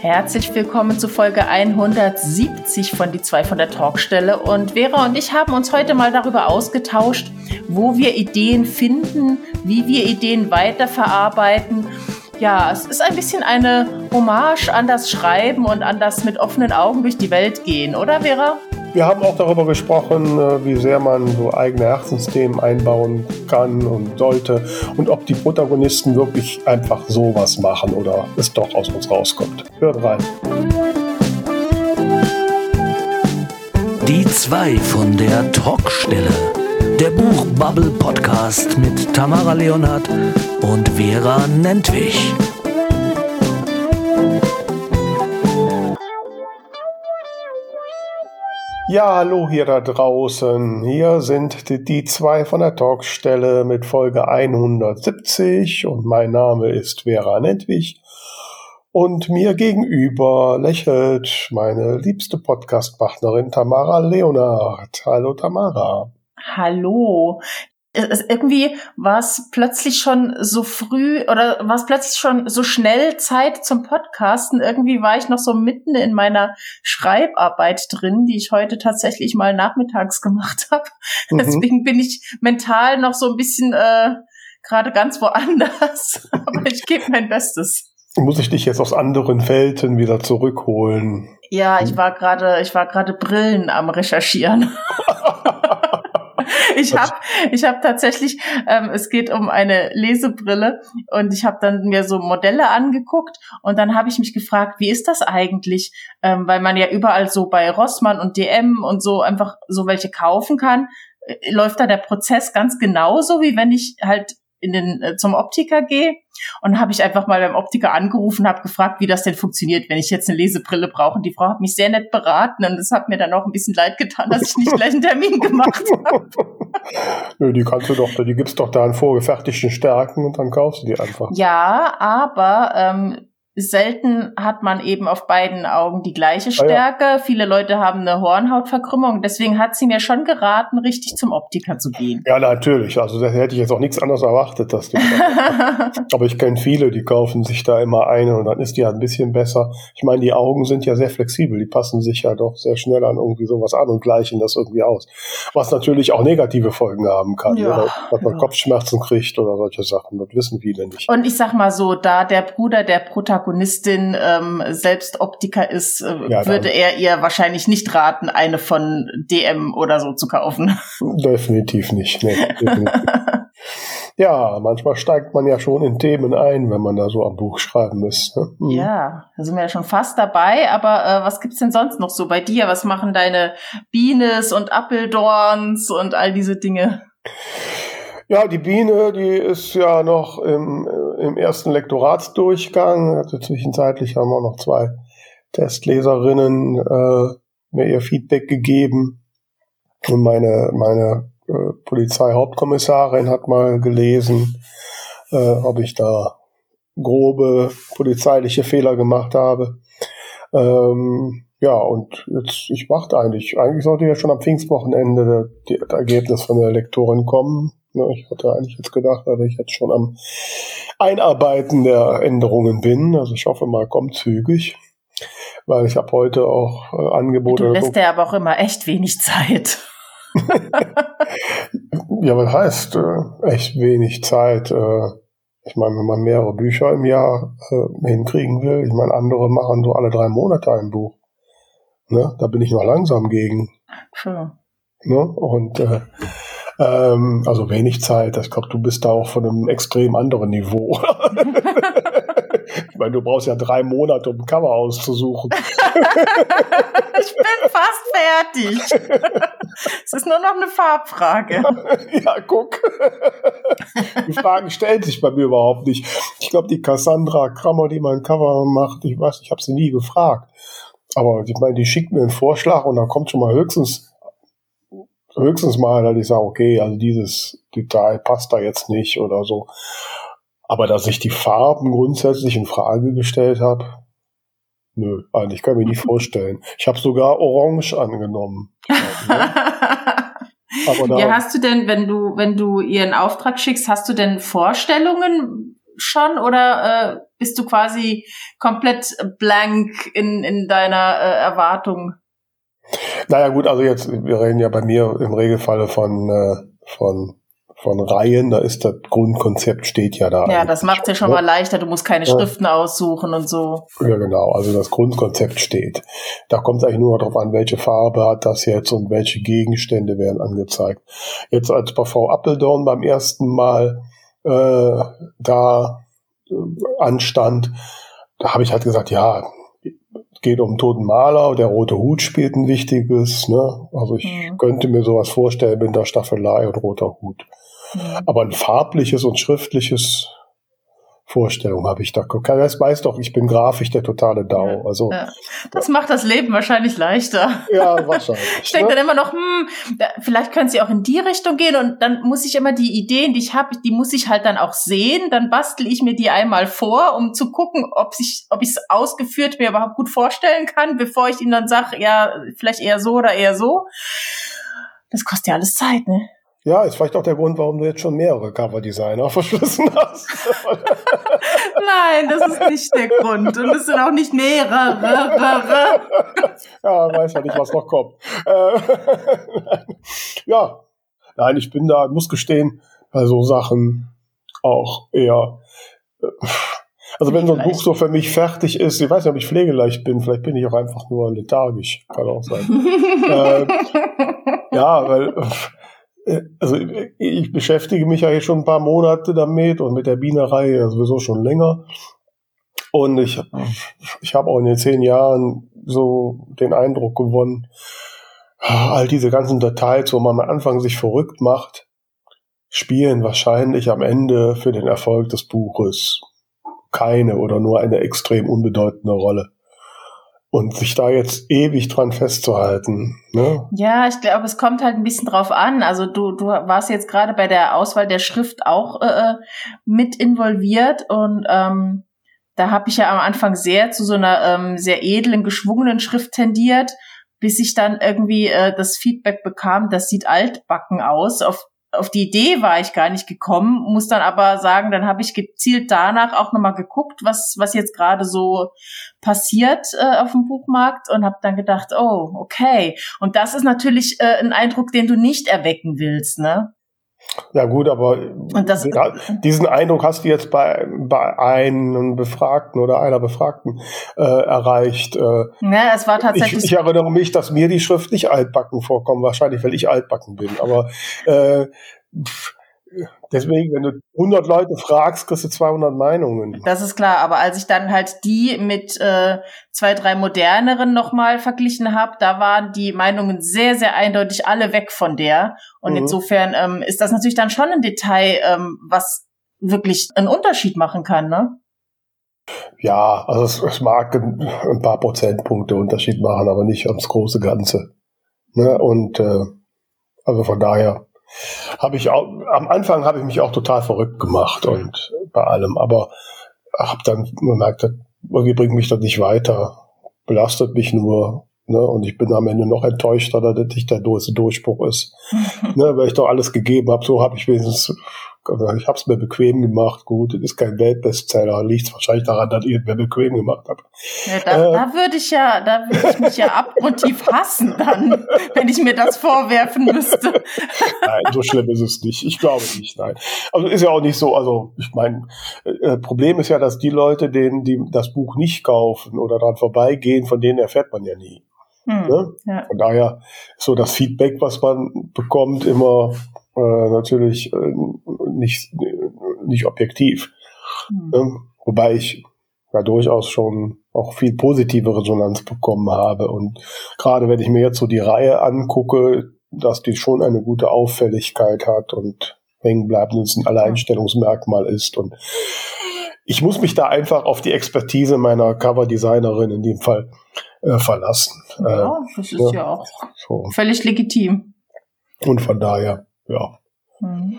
Herzlich willkommen zu Folge 170 von Die zwei von der Talkstelle. Und Vera und ich haben uns heute mal darüber ausgetauscht, wo wir Ideen finden, wie wir Ideen weiterverarbeiten. Ja, es ist ein bisschen eine Hommage an das Schreiben und an das mit offenen Augen durch die Welt gehen, oder Vera? Wir haben auch darüber gesprochen, äh, wie sehr man so eigene Herzensthemen einbauen kann und sollte und ob die Protagonisten wirklich einfach sowas machen oder es doch aus uns rauskommt. Hört rein. Die zwei von der Talkstelle. Der Buchbubble Podcast mit Tamara Leonhardt und Vera Nentwich. Ja, hallo hier da draußen. Hier sind die, die zwei von der Talkstelle mit Folge 170 und mein Name ist Vera Nentwich. Und mir gegenüber lächelt meine liebste Podcastpartnerin Tamara Leonard. Hallo Tamara. Hallo es, irgendwie war es plötzlich schon so früh oder war es plötzlich schon so schnell Zeit zum Podcasten. Irgendwie war ich noch so mitten in meiner Schreibarbeit drin, die ich heute tatsächlich mal nachmittags gemacht habe. Mhm. Deswegen bin ich mental noch so ein bisschen äh, gerade ganz woanders. Aber ich gebe mein Bestes. Muss ich dich jetzt aus anderen Welten wieder zurückholen? Ja, ich war gerade, ich war gerade Brillen am Recherchieren. ich habe ich hab tatsächlich, ähm, es geht um eine Lesebrille und ich habe dann mir so Modelle angeguckt und dann habe ich mich gefragt, wie ist das eigentlich? Ähm, weil man ja überall so bei Rossmann und DM und so einfach so welche kaufen kann. Äh, läuft da der Prozess ganz genauso, wie wenn ich halt in den äh, zum Optiker gehe und habe ich einfach mal beim Optiker angerufen, habe gefragt, wie das denn funktioniert, wenn ich jetzt eine Lesebrille brauche. Und die Frau hat mich sehr nett beraten und es hat mir dann auch ein bisschen leid getan, dass ich nicht gleich einen Termin gemacht habe. Nö, die kannst du doch, die gibt's doch da in vorgefertigten Stärken und dann kaufst du die einfach. Ja, aber ähm, Selten hat man eben auf beiden Augen die gleiche Stärke. Ah, ja. Viele Leute haben eine Hornhautverkrümmung. Deswegen hat sie mir schon geraten, richtig zum Optiker zu gehen. Ja, natürlich. Also da hätte ich jetzt auch nichts anderes erwartet. Dass du Aber ich kenne viele, die kaufen sich da immer eine und dann ist die halt ein bisschen besser. Ich meine, die Augen sind ja sehr flexibel. Die passen sich ja doch sehr schnell an irgendwie sowas an und gleichen das irgendwie aus. Was natürlich auch negative Folgen haben kann. Ja, oder dass man ja. Kopfschmerzen kriegt oder solche Sachen. Das wissen viele nicht. Und ich sag mal so, da der Bruder der Protagonist Protagonistin ähm, selbst Optiker ist, äh, ja, würde er ihr wahrscheinlich nicht raten, eine von DM oder so zu kaufen. Definitiv nicht. Nee, definitiv. ja, manchmal steigt man ja schon in Themen ein, wenn man da so am Buch schreiben ist. Ne? Mhm. Ja, da sind wir ja schon fast dabei. Aber äh, was gibt's denn sonst noch so bei dir? Was machen deine Bienes und Appeldorns und all diese Dinge? Ja, die Biene, die ist ja noch im, äh, im ersten Lektoratsdurchgang. Also zwischenzeitlich haben auch noch zwei Testleserinnen äh, mir ihr Feedback gegeben. Und meine, meine äh, Polizeihauptkommissarin hat mal gelesen, äh, ob ich da grobe polizeiliche Fehler gemacht habe. Ähm, ja, und jetzt, ich warte eigentlich, eigentlich sollte ja schon am Pfingstwochenende das Ergebnis von der Lektorin kommen. Ne, ich hatte eigentlich jetzt gedacht, dass ich jetzt schon am Einarbeiten der Änderungen bin. Also ich hoffe mal, kommt zügig, weil ich habe heute auch äh, Angebote. Du lässt dir aber auch immer echt wenig Zeit. ja, was heißt äh, echt wenig Zeit? Äh, ich meine, wenn man mehrere Bücher im Jahr äh, hinkriegen will, ich meine, andere machen so alle drei Monate ein Buch. Ne? Da bin ich noch langsam gegen. Sure. Ne? Und äh, ähm, also wenig Zeit. Ich glaube, du bist da auch von einem extrem anderen Niveau. ich meine, du brauchst ja drei Monate, um ein Cover auszusuchen. ich bin fast fertig. Es ist nur noch eine Farbfrage. ja, guck. Die Fragen stellen sich bei mir überhaupt nicht. Ich glaube, die Cassandra Krammer, die mein Cover macht, ich weiß, ich habe sie nie gefragt. Aber ich meine, die schickt mir einen Vorschlag und da kommt schon mal höchstens höchstens mal, dass ich sage, okay, also dieses Detail passt da jetzt nicht oder so. Aber dass ich die Farben grundsätzlich in Frage gestellt habe, nö, eigentlich kann ich mir nicht vorstellen. Ich habe sogar Orange angenommen. Aber ja, hast du denn, wenn du, wenn du ihren Auftrag schickst, hast du denn Vorstellungen schon oder bist du quasi komplett blank in, in deiner äh, Erwartung? Naja gut, also jetzt, wir reden ja bei mir im Regelfall von, äh, von von Reihen, da ist das Grundkonzept steht ja da. Ja, das macht ja schon ne? mal leichter, du musst keine ja. Schriften aussuchen und so. Ja, genau, also das Grundkonzept steht. Da kommt es eigentlich nur darauf an, welche Farbe hat das jetzt und welche Gegenstände werden angezeigt. Jetzt als bei V Appledorn beim ersten Mal äh, da anstand, da habe ich halt gesagt, ja, geht um toten Maler, der rote Hut spielt ein wichtiges, ne? Also ich mhm. könnte mir sowas vorstellen mit der Staffelei und roter Hut. Mhm. Aber ein farbliches und schriftliches Vorstellung habe ich da. Das weiß doch, ich bin grafisch der totale. Ja, also ja. das macht das Leben wahrscheinlich leichter. Ja, wahrscheinlich. ich denke ne? dann immer noch, hm, vielleicht können sie auch in die Richtung gehen und dann muss ich immer die Ideen, die ich habe, die muss ich halt dann auch sehen. Dann bastel ich mir die einmal vor, um zu gucken, ob ich, ob ich es ausgeführt mir überhaupt gut vorstellen kann, bevor ich ihnen dann sage, ja, vielleicht eher so oder eher so. Das kostet ja alles Zeit, ne? Ja, ist vielleicht auch der Grund, warum du jetzt schon mehrere Coverdesigner verschlissen hast. Nein, das ist nicht der Grund. Und es sind auch nicht mehrere. ja, weiß ja nicht, was noch kommt. Äh, ja, nein, ich bin da, muss gestehen, bei so Sachen auch eher. Äh, also wenn so ein Buch so für mich fertig ist, ich weiß nicht, ob ich pflegeleicht bin, vielleicht bin ich auch einfach nur lethargisch, kann auch sein. äh, ja, weil äh, also ich beschäftige mich ja jetzt schon ein paar Monate damit und mit der Bienerei sowieso schon länger. Und ich, ich habe auch in den zehn Jahren so den Eindruck gewonnen, all diese ganzen Details, wo man am Anfang sich verrückt macht, spielen wahrscheinlich am Ende für den Erfolg des Buches keine oder nur eine extrem unbedeutende Rolle und sich da jetzt ewig dran festzuhalten. Ne? Ja, ich glaube, es kommt halt ein bisschen drauf an. Also du, du warst jetzt gerade bei der Auswahl der Schrift auch äh, mit involviert und ähm, da habe ich ja am Anfang sehr zu so einer ähm, sehr edlen, geschwungenen Schrift tendiert, bis ich dann irgendwie äh, das Feedback bekam, das sieht altbacken aus. Auf auf die Idee war ich gar nicht gekommen, muss dann aber sagen, dann habe ich gezielt danach auch nochmal geguckt, was, was jetzt gerade so passiert äh, auf dem Buchmarkt und habe dann gedacht, oh, okay. Und das ist natürlich äh, ein Eindruck, den du nicht erwecken willst, ne? Ja gut, aber das, diesen Eindruck hast du jetzt bei, bei einem Befragten oder einer Befragten äh, erreicht. Äh, ja, es war tatsächlich. Ich, ich, erinnere mich, dass mir die Schrift nicht altbacken vorkommt, wahrscheinlich, weil ich altbacken bin. Aber äh, pff, Deswegen, wenn du 100 Leute fragst, kriegst du 200 Meinungen. Das ist klar, aber als ich dann halt die mit äh, zwei, drei moderneren nochmal verglichen habe, da waren die Meinungen sehr, sehr eindeutig alle weg von der. Und mhm. insofern ähm, ist das natürlich dann schon ein Detail, ähm, was wirklich einen Unterschied machen kann, ne? Ja, also es, es mag ein, ein, paar Prozentpunkte Unterschied machen, aber nicht ums große Ganze. Ne? Und äh, also von daher habe ich auch, am Anfang habe ich mich auch total verrückt gemacht und bei allem, aber habe dann gemerkt, irgendwie bringt mich das nicht weiter, belastet mich nur, ne, und ich bin am Ende noch enttäuschter, dass das nicht der große Durchbruch ist, ne, weil ich doch alles gegeben habe, so habe ich wenigstens ich habe es mir bequem gemacht. Gut, es ist kein Weltbestseller. Liegt wahrscheinlich daran, dass ich es mir bequem gemacht habe. Ja, da, äh, da würde ich ja, da würde ich mich ja abgrundtief hassen dann, wenn ich mir das vorwerfen müsste. nein, so schlimm ist es nicht. Ich glaube nicht, nein. Also ist ja auch nicht so. Also ich meine, äh, Problem ist ja, dass die Leute, denen die das Buch nicht kaufen oder dran vorbeigehen, von denen erfährt man ja nie. Hm, ne? ja. Von daher ist so das Feedback, was man bekommt, immer äh, natürlich äh, nicht, nicht objektiv. Mhm. Ähm, wobei ich ja durchaus schon auch viel positive Resonanz bekommen habe. Und gerade wenn ich mir jetzt so die Reihe angucke, dass die schon eine gute Auffälligkeit hat und hängen bleibt und es ein Alleinstellungsmerkmal ist. Und ich muss mich da einfach auf die Expertise meiner Coverdesignerin in dem Fall äh, verlassen. Ja, äh, das ist ja, ja auch so. völlig legitim. Und von daher, ja. Mhm.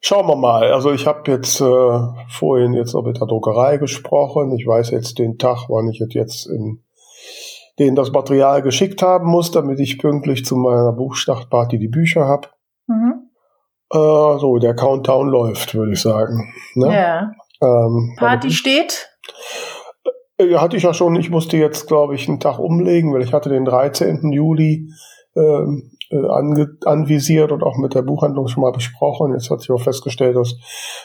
Schauen wir mal. Also ich habe jetzt äh, vorhin jetzt auch mit der Druckerei gesprochen. Ich weiß jetzt den Tag, wann ich jetzt in den das Material geschickt haben muss, damit ich pünktlich zu meiner Buchstartparty die Bücher habe. Mhm. Äh, so, der Countdown läuft, würde ich sagen. Ne? Ja. Ähm, Party steht? Ja, hatte ich ja schon. Ich musste jetzt, glaube ich, einen Tag umlegen, weil ich hatte den 13. Juli ähm, äh, ange anvisiert und auch mit der Buchhandlung schon mal besprochen. Jetzt hat sich auch festgestellt, dass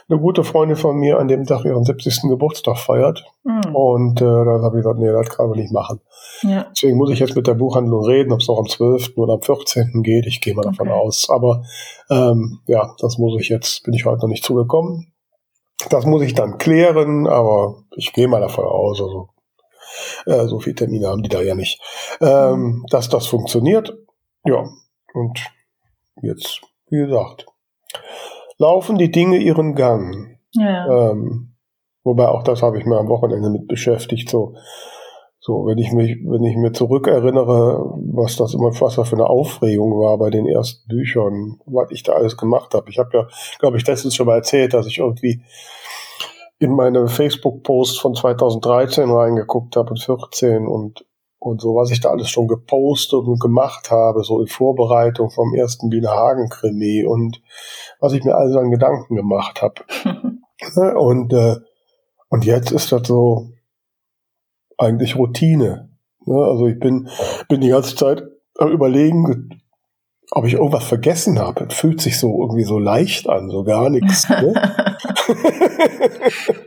eine gute Freundin von mir an dem Tag ihren 70. Geburtstag feiert. Mhm. Und äh, da habe ich gesagt, nee, das kann man nicht machen. Ja. Deswegen muss ich jetzt mit der Buchhandlung reden, ob es auch am 12. oder am 14. geht. Ich gehe mal davon okay. aus. Aber ähm, ja, das muss ich jetzt, bin ich heute noch nicht zugekommen. Das muss ich dann klären, aber ich gehe mal davon aus. Also äh, so viele Termine haben die da ja nicht. Ähm, mhm. dass das funktioniert. Ja, und jetzt, wie gesagt, laufen die Dinge ihren Gang. Ja. Ähm, wobei auch das habe ich mir am Wochenende mit beschäftigt. So, so wenn ich mich, wenn ich mir zurückerinnere, was das immer was da für eine Aufregung war bei den ersten Büchern, was ich da alles gemacht habe. Ich habe ja, glaube ich, das ist schon mal erzählt, dass ich irgendwie in meine Facebook-Post von 2013 reingeguckt habe und 14 und und so, was ich da alles schon gepostet und gemacht habe, so in Vorbereitung vom ersten Wiener Hagen-Krimi und was ich mir also an Gedanken gemacht habe. und, äh, und jetzt ist das so eigentlich Routine. Ne? Also ich bin, bin die ganze Zeit überlegen, ob ich irgendwas vergessen habe. Es fühlt sich so irgendwie so leicht an, so gar nichts. Ne?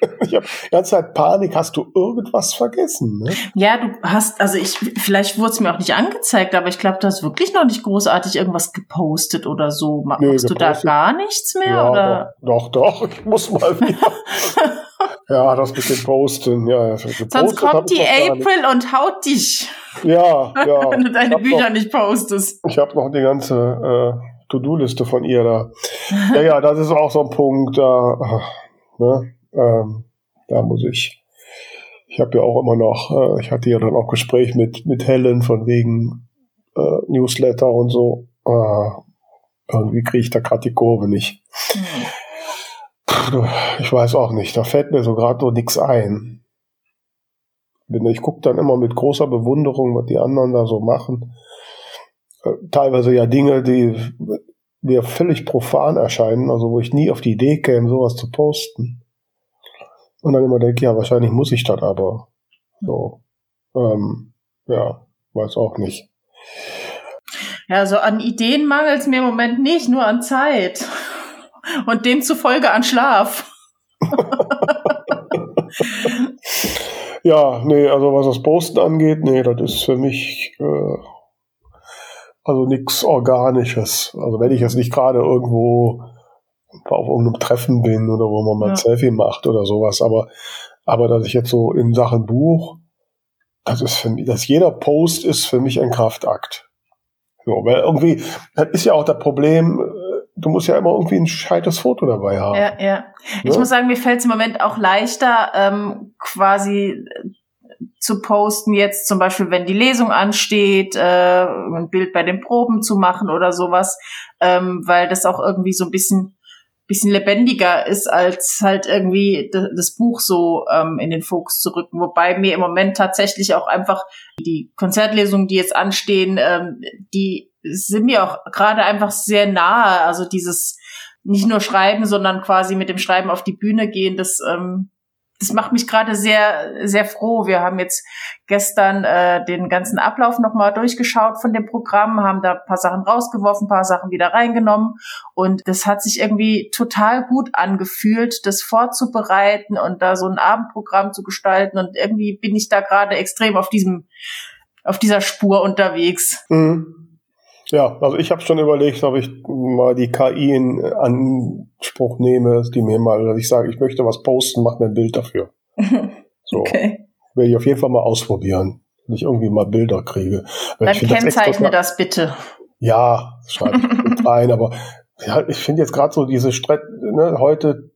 ich habe die ganze Zeit Panik. Hast du irgendwas vergessen? Ne? Ja, du hast, also ich, vielleicht wurde es mir auch nicht angezeigt, aber ich glaube, du hast wirklich noch nicht großartig irgendwas gepostet oder so. Machst nee, du da gar nichts mehr? Ja, oder? Doch, doch, doch, ich muss mal wieder. Ja, das mit dem Posten, ja. Sonst kommt die April und haut dich. Ja, ja. Wenn du deine Bücher noch, nicht postest. Ich habe noch die ganze äh, To-Do-Liste von ihr da. ja, ja, das ist auch so ein Punkt, da, ne, ähm, da muss ich. Ich habe ja auch immer noch, äh, ich hatte ja dann auch Gespräch mit, mit Helen von wegen äh, Newsletter und so. Äh, irgendwie kriege ich da gerade die Kurve nicht. Hm ich weiß auch nicht, da fällt mir so gerade so nichts ein. Ich gucke dann immer mit großer Bewunderung, was die anderen da so machen. Äh, teilweise ja Dinge, die mir völlig profan erscheinen, also wo ich nie auf die Idee käme, sowas zu posten. Und dann immer denke, ja, wahrscheinlich muss ich das aber. So. Ähm, ja, weiß auch nicht. Ja, so an Ideen mangelt es mir im Moment nicht, nur an Zeit und demzufolge an Schlaf. ja, nee, also was das Posten angeht, nee, das ist für mich äh, also nichts Organisches. Also wenn ich jetzt nicht gerade irgendwo auf irgendeinem Treffen bin oder wo man mal ein Selfie macht oder sowas, aber aber dass ich jetzt so in Sachen Buch, das ist für mich, dass jeder Post ist für mich ein Kraftakt. So, weil irgendwie, das ist ja auch das Problem, du musst ja immer irgendwie ein scheites Foto dabei haben. Ja, ja. Ich ja? muss sagen, mir fällt es im Moment auch leichter, ähm, quasi zu posten jetzt zum Beispiel, wenn die Lesung ansteht, äh, ein Bild bei den Proben zu machen oder sowas, ähm, weil das auch irgendwie so ein bisschen bisschen lebendiger ist, als halt irgendwie das Buch so ähm, in den Fokus zu rücken. Wobei mir im Moment tatsächlich auch einfach die Konzertlesungen, die jetzt anstehen, ähm, die sind mir auch gerade einfach sehr nahe. Also dieses nicht nur Schreiben, sondern quasi mit dem Schreiben auf die Bühne gehen, das ähm, das macht mich gerade sehr, sehr froh. Wir haben jetzt gestern äh, den ganzen Ablauf nochmal durchgeschaut von dem Programm, haben da ein paar Sachen rausgeworfen, ein paar Sachen wieder reingenommen. Und das hat sich irgendwie total gut angefühlt, das vorzubereiten und da so ein Abendprogramm zu gestalten. Und irgendwie bin ich da gerade extrem auf diesem, auf dieser Spur unterwegs. Mhm. Ja, also ich habe schon überlegt, ob ich mal die KI in Anspruch nehme, die mir mal, dass ich sage, ich möchte was posten, mach mir ein Bild dafür. So. Okay. Will ich auf jeden Fall mal ausprobieren, wenn ich irgendwie mal Bilder kriege. Weil Dann kennzeichne das, das, bitte. Ja, schreibe ich rein, aber ja, ich finde jetzt gerade so diese Streit, ne, heute,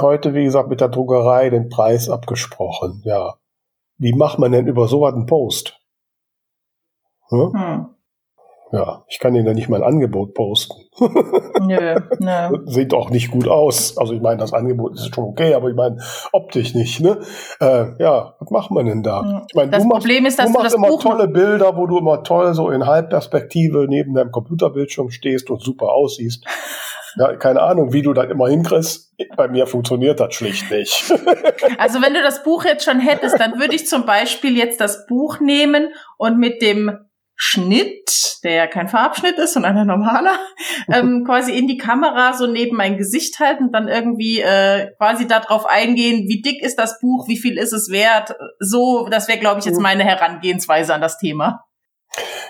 heute, wie gesagt, mit der Druckerei den Preis abgesprochen, ja. Wie macht man denn über sowas einen Post? Hm? Hm. Ja, ich kann Ihnen da nicht mal ein Angebot posten. Nö, nö. Sieht auch nicht gut aus. Also ich meine, das Angebot ist schon okay, aber ich meine, optisch nicht, ne? Äh, ja, was macht man denn da? Ich meine, das du machst, Problem ist, dass du, machst das immer Buch tolle Bilder, wo du immer toll so in Halbperspektive neben deinem Computerbildschirm stehst und super aussiehst. Ja, keine Ahnung, wie du das immer hinkriegst. Bei mir funktioniert das schlicht nicht. Also wenn du das Buch jetzt schon hättest, dann würde ich zum Beispiel jetzt das Buch nehmen und mit dem Schnitt, der ja kein Farbschnitt ist, sondern ein normaler, ähm, quasi in die Kamera so neben mein Gesicht halten und dann irgendwie äh, quasi darauf eingehen, wie dick ist das Buch, wie viel ist es wert. So, das wäre, glaube ich, jetzt mhm. meine Herangehensweise an das Thema.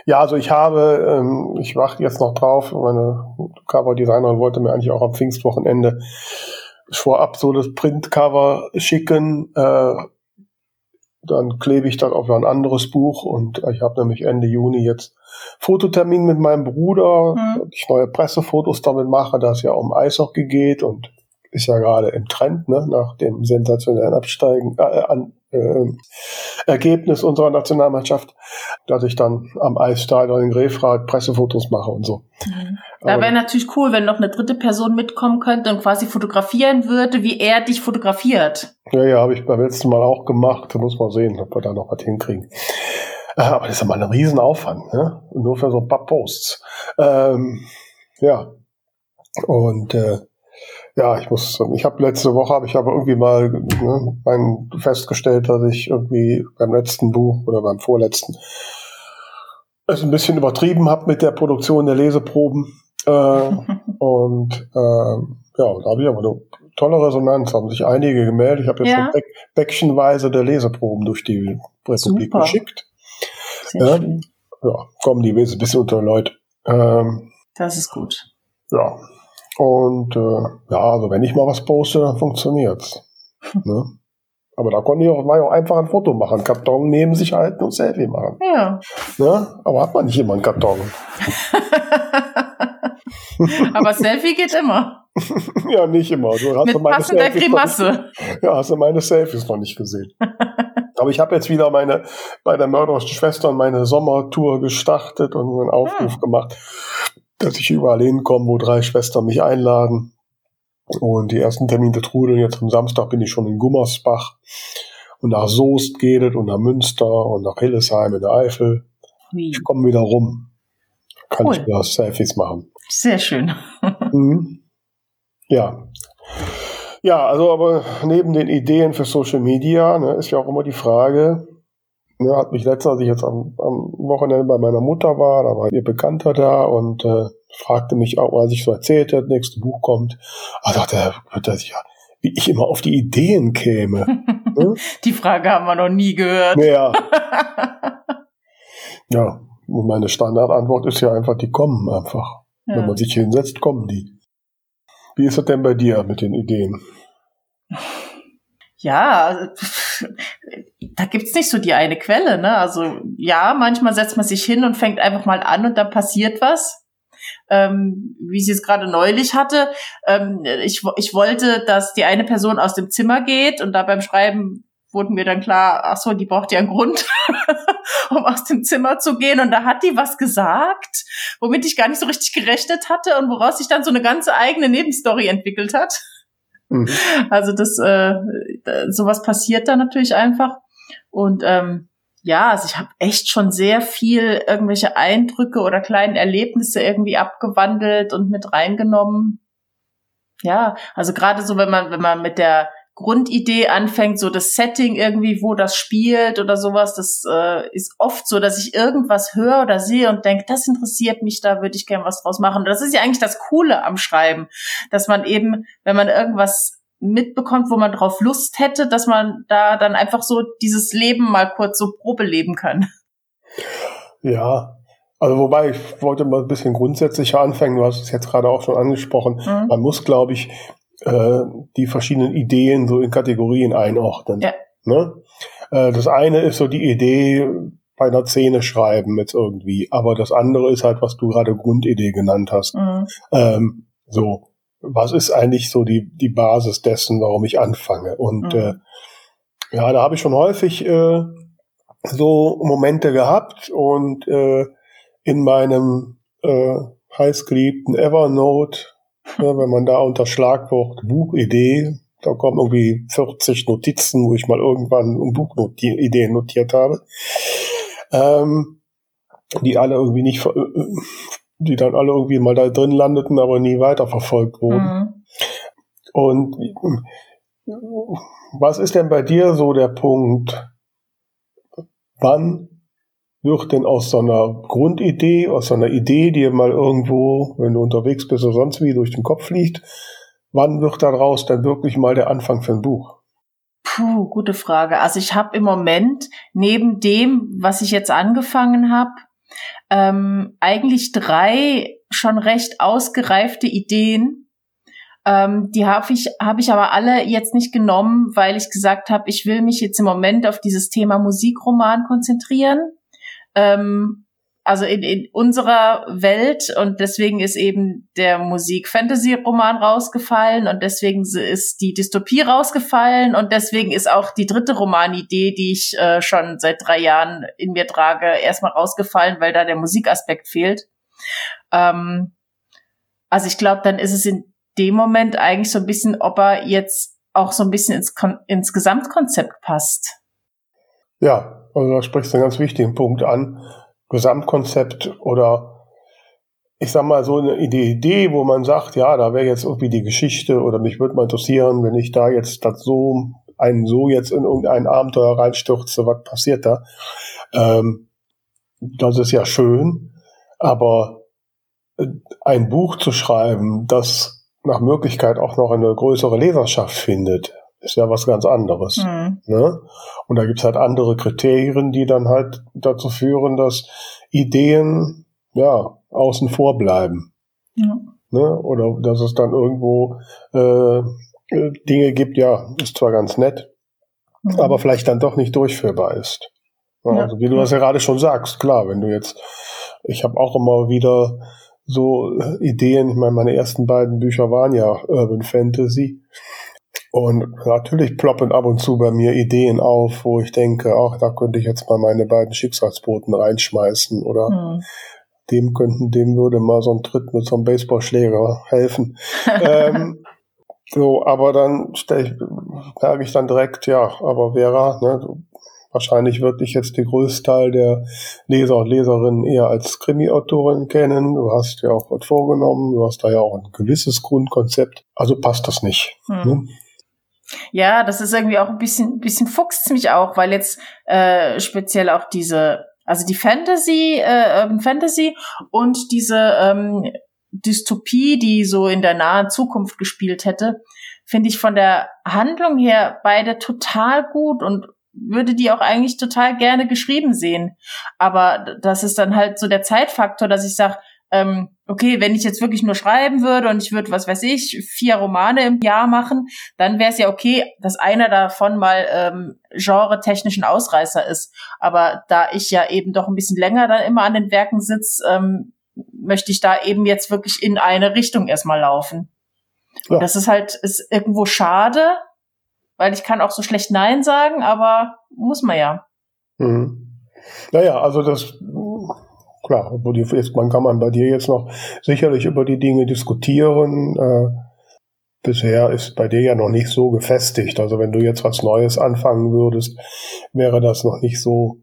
Ja, also ich habe, ähm, ich warte jetzt noch drauf, meine Cover-Designerin wollte mir eigentlich auch am Pfingstwochenende vorab so das Printcover schicken. Äh, dann klebe ich das auf ein anderes Buch und ich habe nämlich Ende Juni jetzt Fototermin mit meinem Bruder, mhm. ich neue Pressefotos damit mache, da es ja um Eishockey geht und ist ja gerade im Trend, ne, nach dem sensationellen Absteigen, äh, an, äh, Ergebnis unserer Nationalmannschaft, dass ich dann am Eisstadion in Grefrath Pressefotos mache und so. Mhm. Da wäre natürlich cool, wenn noch eine dritte Person mitkommen könnte und quasi fotografieren würde, wie er dich fotografiert. Ja, ja, habe ich beim letzten Mal auch gemacht. Da muss man sehen, ob wir da noch was hinkriegen. Äh, aber das ist ja mal ein Riesenaufwand, ne? Nur für so ein paar Posts. Ähm, ja. Und äh, ja, ich muss, ich habe letzte Woche habe ich aber irgendwie mal ne, mein, festgestellt, dass ich irgendwie beim letzten Buch oder beim vorletzten es ein bisschen übertrieben habe mit der Produktion der Leseproben. Äh, und äh, ja, da habe ich aber eine tolle Resonanz, haben sich einige gemeldet. Ich habe jetzt ja. so Bäckchenweise der Leseproben durch die Republik Super. geschickt. Ja, ja, kommen die ein bisschen unter Leute. Ähm, das ist gut. Ja, und äh, ja, also wenn ich mal was poste, dann funktioniert's. ne? Aber da konnte ich auch, mal auch einfach ein Foto machen, Karton neben sich halten und Selfie machen. Ja. Ne? Aber hat man nicht immer einen Karton. Aber Selfie geht immer. ja, nicht immer. Du hast Mit meine passender Selfies Grimasse. Nicht, ja, hast du meine Selfies noch nicht gesehen. Aber ich habe jetzt wieder meine bei der mörderischen Schwester meine Sommertour gestartet und einen Aufruf hm. gemacht dass ich überall hinkomme, wo drei Schwestern mich einladen. Und die ersten Termine trudeln. Jetzt am Samstag bin ich schon in Gummersbach. Und nach Soest geht es und nach Münster und nach Hillesheim in der Eifel. Wie? Ich komme wieder rum. Kann cool. ich mir Selfies machen. Sehr schön. mhm. Ja. Ja, also aber neben den Ideen für Social Media ne, ist ja auch immer die Frage, Ne, hat mich letztens, als ich jetzt am, am, Wochenende bei meiner Mutter war, da war ihr Bekannter da und äh, fragte mich auch, als ich so erzählte, das nächste Buch kommt, da dachte er, wird das ja, wie ich immer auf die Ideen käme. ne? Die Frage haben wir noch nie gehört. Ja. ja, und meine Standardantwort ist ja einfach, die kommen einfach. Ja. Wenn man sich hinsetzt, kommen die. Wie ist das denn bei dir mit den Ideen? Ja, da gibt's nicht so die eine Quelle, ne? Also ja, manchmal setzt man sich hin und fängt einfach mal an und dann passiert was. Ähm, wie sie es gerade neulich hatte. Ähm, ich, ich wollte, dass die eine Person aus dem Zimmer geht und da beim Schreiben wurden mir dann klar, ach so, die braucht ja einen Grund, um aus dem Zimmer zu gehen. Und da hat die was gesagt, womit ich gar nicht so richtig gerechnet hatte und woraus sich dann so eine ganze eigene Nebenstory entwickelt hat. Mhm. Also das, äh, sowas passiert da natürlich einfach. Und ähm, ja, also ich habe echt schon sehr viel irgendwelche Eindrücke oder kleinen Erlebnisse irgendwie abgewandelt und mit reingenommen. Ja, also gerade so, wenn man, wenn man mit der Grundidee anfängt, so das Setting irgendwie, wo das spielt oder sowas, das äh, ist oft so, dass ich irgendwas höre oder sehe und denke, das interessiert mich, da würde ich gern was draus machen. Und das ist ja eigentlich das Coole am Schreiben, dass man eben, wenn man irgendwas mitbekommt, wo man drauf Lust hätte, dass man da dann einfach so dieses Leben mal kurz so Probe leben kann. Ja, also wobei ich wollte mal ein bisschen grundsätzlicher anfangen, du hast es jetzt gerade auch schon angesprochen. Mhm. Man muss, glaube ich, äh, die verschiedenen Ideen so in Kategorien einordnen. Ja. Ne? Äh, das eine ist so die Idee bei einer Szene schreiben mit irgendwie, aber das andere ist halt, was du gerade Grundidee genannt hast. Mhm. Ähm, so, was ist eigentlich so die, die Basis dessen, warum ich anfange? Und mhm. äh, ja, da habe ich schon häufig äh, so Momente gehabt und äh, in meinem äh, heißgeliebten Evernote ja, wenn man da unter Schlagwort Buchidee, da kommen irgendwie 40 Notizen, wo ich mal irgendwann Buchideen notiert habe, ähm, die alle irgendwie nicht die dann alle irgendwie mal da drin landeten, aber nie weiterverfolgt wurden. Mhm. Und was ist denn bei dir so der Punkt, wann wird denn aus so einer Grundidee, aus so einer Idee, die mal irgendwo, wenn du unterwegs bist oder sonst wie, durch den Kopf fliegt, wann wird daraus dann wirklich mal der Anfang für ein Buch? Puh, gute Frage. Also ich habe im Moment neben dem, was ich jetzt angefangen habe, ähm, eigentlich drei schon recht ausgereifte Ideen. Ähm, die habe ich, hab ich aber alle jetzt nicht genommen, weil ich gesagt habe, ich will mich jetzt im Moment auf dieses Thema Musikroman konzentrieren. Ähm, also in, in unserer Welt und deswegen ist eben der Musik-Fantasy-Roman rausgefallen und deswegen ist die Dystopie rausgefallen und deswegen ist auch die dritte Romanidee, die ich äh, schon seit drei Jahren in mir trage, erstmal rausgefallen, weil da der Musikaspekt fehlt. Ähm, also ich glaube, dann ist es in dem Moment eigentlich so ein bisschen, ob er jetzt auch so ein bisschen ins, ins Gesamtkonzept passt. Ja, also da sprichst du einen ganz wichtigen Punkt an. Gesamtkonzept oder ich sag mal so eine Idee, wo man sagt, ja, da wäre jetzt irgendwie die Geschichte oder mich würde mal interessieren, wenn ich da jetzt das so einen so jetzt in irgendein Abenteuer reinstürze, was passiert da? Ähm, das ist ja schön, aber äh, ein Buch zu schreiben, das nach Möglichkeit auch noch eine größere Leserschaft findet, ist ja was ganz anderes. Mhm. Ne? Und da gibt's halt andere Kriterien, die dann halt dazu führen, dass Ideen ja außen vor bleiben. Ja. Ne? Oder dass es dann irgendwo äh, Dinge gibt, ja, ist zwar ganz nett, mhm. aber vielleicht dann doch nicht durchführbar ist. Ja, also wie du das ja gerade schon sagst, klar, wenn du jetzt, ich habe auch immer wieder so Ideen, ich meine, meine ersten beiden Bücher waren ja Urban Fantasy. Und natürlich ploppen ab und zu bei mir Ideen auf, wo ich denke, ach, da könnte ich jetzt mal meine beiden Schicksalsboten reinschmeißen oder hm. dem könnten, dem würde mal so ein Tritt mit so einem Baseballschläger helfen. ähm, so, aber dann stelle ich, merke ich dann direkt, ja, aber Vera, ne, wahrscheinlich wird dich jetzt der größte Teil der Leser und Leserinnen eher als Krimi-Autorin kennen. Du hast ja auch was vorgenommen, du hast da ja auch ein gewisses Grundkonzept. Also passt das nicht. Hm. Ne? Ja, das ist irgendwie auch ein bisschen, bisschen fuchst mich auch, weil jetzt äh, speziell auch diese, also die Fantasy, äh, Urban Fantasy und diese ähm, Dystopie, die so in der nahen Zukunft gespielt hätte, finde ich von der Handlung her beide total gut und würde die auch eigentlich total gerne geschrieben sehen. Aber das ist dann halt so der Zeitfaktor, dass ich sage, ähm, okay, wenn ich jetzt wirklich nur schreiben würde und ich würde, was weiß ich, vier Romane im Jahr machen, dann wäre es ja okay, dass einer davon mal ähm, genre-technischen Ausreißer ist. Aber da ich ja eben doch ein bisschen länger dann immer an den Werken sitze, ähm, möchte ich da eben jetzt wirklich in eine Richtung erstmal laufen. Ja. Das ist halt, ist irgendwo schade, weil ich kann auch so schlecht Nein sagen, aber muss man ja. Mhm. Naja, also das klar, jetzt, man kann man bei dir jetzt noch sicherlich über die Dinge diskutieren. Äh, bisher ist bei dir ja noch nicht so gefestigt. Also wenn du jetzt was Neues anfangen würdest, wäre das noch nicht so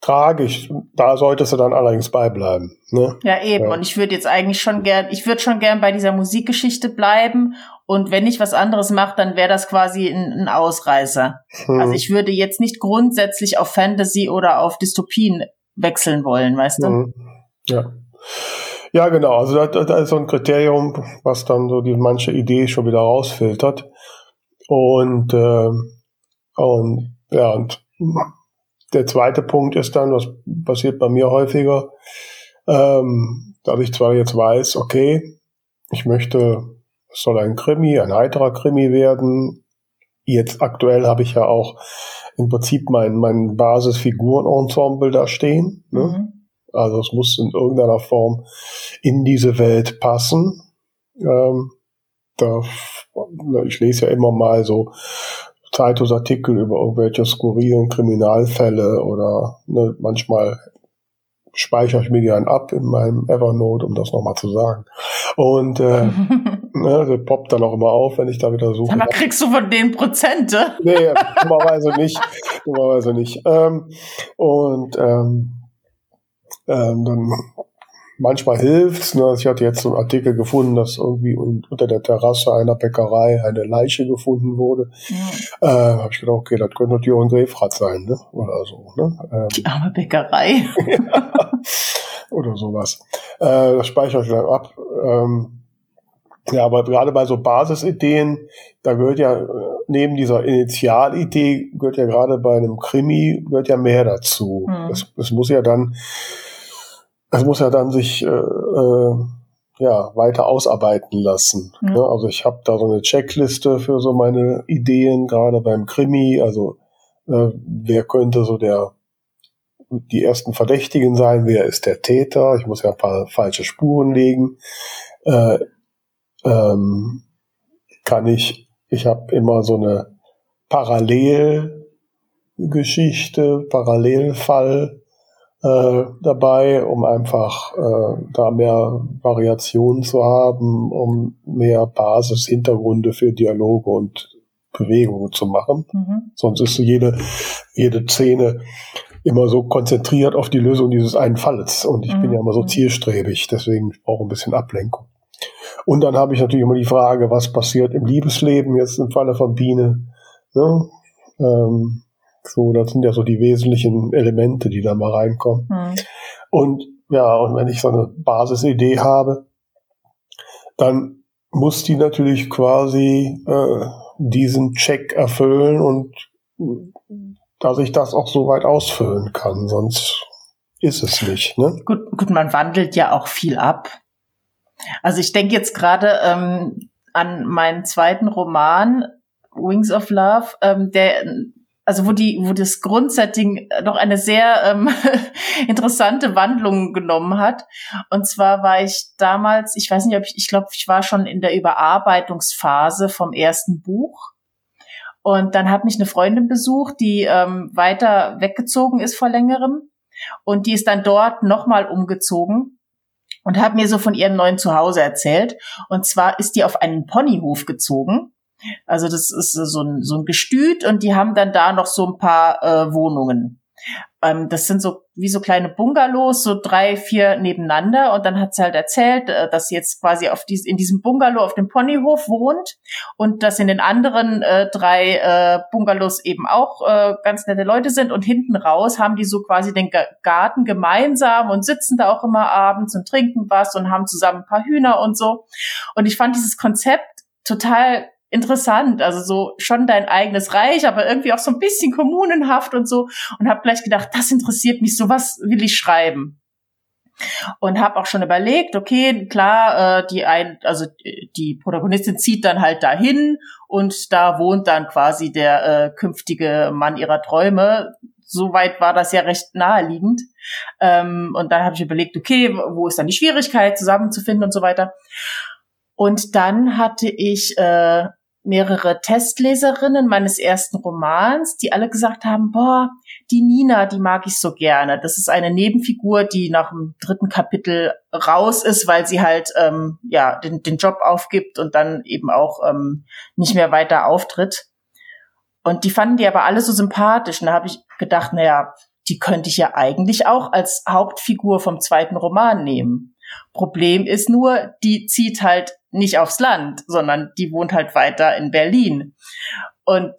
tragisch. Da solltest du dann allerdings beibleiben. Ne? Ja, eben. Ja. Und ich würde jetzt eigentlich schon gern, ich würde schon gern bei dieser Musikgeschichte bleiben. Und wenn ich was anderes mache, dann wäre das quasi ein, ein Ausreißer. Hm. Also ich würde jetzt nicht grundsätzlich auf Fantasy oder auf Dystopien wechseln wollen, weißt du? Mhm. Ja. Ja, genau. Also da, da ist so ein Kriterium, was dann so die manche Idee schon wieder rausfiltert. Und, äh, und ja, und der zweite Punkt ist dann, was passiert bei mir häufiger, ähm, dass ich zwar jetzt weiß, okay, ich möchte, es soll ein Krimi, ein heiterer Krimi werden. Jetzt aktuell habe ich ja auch im Prinzip mein, mein Basisfigurenensemble da stehen. Ne? Mhm. Also es muss in irgendeiner Form in diese Welt passen. Ähm, da, ich lese ja immer mal so Zeitungsartikel über irgendwelche skurrilen Kriminalfälle oder ne, manchmal speichere ich mir die dann ab in meinem Evernote, um das nochmal zu sagen. Und äh, ne, der poppt dann auch immer auf, wenn ich da wieder suche. Aber kriegst du von den Prozente? Nee, dummerweise nicht. Dummerweise nicht. Ähm, und ähm, ähm, dann manchmal hilft's. Ne? Ich hatte jetzt so einen Artikel gefunden, dass irgendwie unter der Terrasse einer Bäckerei eine Leiche gefunden wurde. Ja. Äh, habe ich gedacht, okay, das könnte natürlich auch ein Grefrat sein, ne? Oder so. Ne? Ähm, Die arme Bäckerei. Oder sowas. Äh, das speichere ich dann ab. Ähm, ja, aber gerade bei so Basisideen, da gehört ja äh, neben dieser Initialidee gehört ja gerade bei einem Krimi gehört ja mehr dazu. Mhm. Es, es muss ja dann, es muss ja dann sich äh, äh, ja weiter ausarbeiten lassen. Mhm. Ne? Also ich habe da so eine Checkliste für so meine Ideen gerade beim Krimi. Also äh, wer könnte so der die ersten Verdächtigen sein? Wer ist der Täter? Ich muss ja ein paar falsche Spuren legen. Äh, ähm, kann ich, ich habe immer so eine Parallelgeschichte, Parallelfall äh, dabei, um einfach äh, da mehr Variationen zu haben, um mehr Basishintergründe für Dialoge und Bewegungen zu machen. Mhm. Sonst ist jede, jede Szene immer so konzentriert auf die Lösung dieses einen Falles. Und ich mhm. bin ja immer so zielstrebig, deswegen brauche ich ein bisschen Ablenkung. Und dann habe ich natürlich immer die Frage, was passiert im Liebesleben jetzt im Falle von Biene. Ne? Ähm, so, das sind ja so die wesentlichen Elemente, die da mal reinkommen. Mhm. Und ja, und wenn ich so eine Basisidee habe, dann muss die natürlich quasi äh, diesen Check erfüllen und dass ich das auch so weit ausfüllen kann, sonst ist es nicht. Ne? Gut, gut, man wandelt ja auch viel ab. Also ich denke jetzt gerade ähm, an meinen zweiten Roman, Wings of Love, ähm, der also wo die, wo das Grundsetting noch eine sehr ähm, interessante Wandlung genommen hat. Und zwar war ich damals, ich weiß nicht, ob ich, ich glaube, ich war schon in der Überarbeitungsphase vom ersten Buch. Und dann hat mich eine Freundin besucht, die ähm, weiter weggezogen ist vor längerem. Und die ist dann dort nochmal umgezogen und hat mir so von ihrem neuen Zuhause erzählt. Und zwar ist die auf einen Ponyhof gezogen. Also das ist so ein, so ein Gestüt und die haben dann da noch so ein paar äh, Wohnungen. Ähm, das sind so wie so kleine Bungalows, so drei, vier nebeneinander. Und dann hat sie halt erzählt, äh, dass sie jetzt quasi auf dies, in diesem Bungalow auf dem Ponyhof wohnt und dass in den anderen äh, drei äh, Bungalows eben auch äh, ganz nette Leute sind. Und hinten raus haben die so quasi den Garten gemeinsam und sitzen da auch immer abends und trinken was und haben zusammen ein paar Hühner und so. Und ich fand dieses Konzept total interessant. Also so schon dein eigenes Reich, aber irgendwie auch so ein bisschen kommunenhaft und so. Und habe gleich gedacht, das interessiert mich, sowas will ich schreiben. Und habe auch schon überlegt, okay, klar, äh, die ein, also die Protagonistin zieht dann halt dahin und da wohnt dann quasi der äh, künftige Mann ihrer Träume. Soweit war das ja recht naheliegend. Ähm, und dann habe ich überlegt, okay, wo ist dann die Schwierigkeit, zusammenzufinden und so weiter. Und dann hatte ich äh, mehrere Testleserinnen meines ersten Romans, die alle gesagt haben, boah, die Nina, die mag ich so gerne. Das ist eine Nebenfigur, die nach dem dritten Kapitel raus ist, weil sie halt ähm, ja den, den Job aufgibt und dann eben auch ähm, nicht mehr weiter auftritt. Und die fanden die aber alle so sympathisch. Und da habe ich gedacht, naja, die könnte ich ja eigentlich auch als Hauptfigur vom zweiten Roman nehmen. Problem ist nur, die zieht halt nicht aufs Land, sondern die wohnt halt weiter in Berlin. Und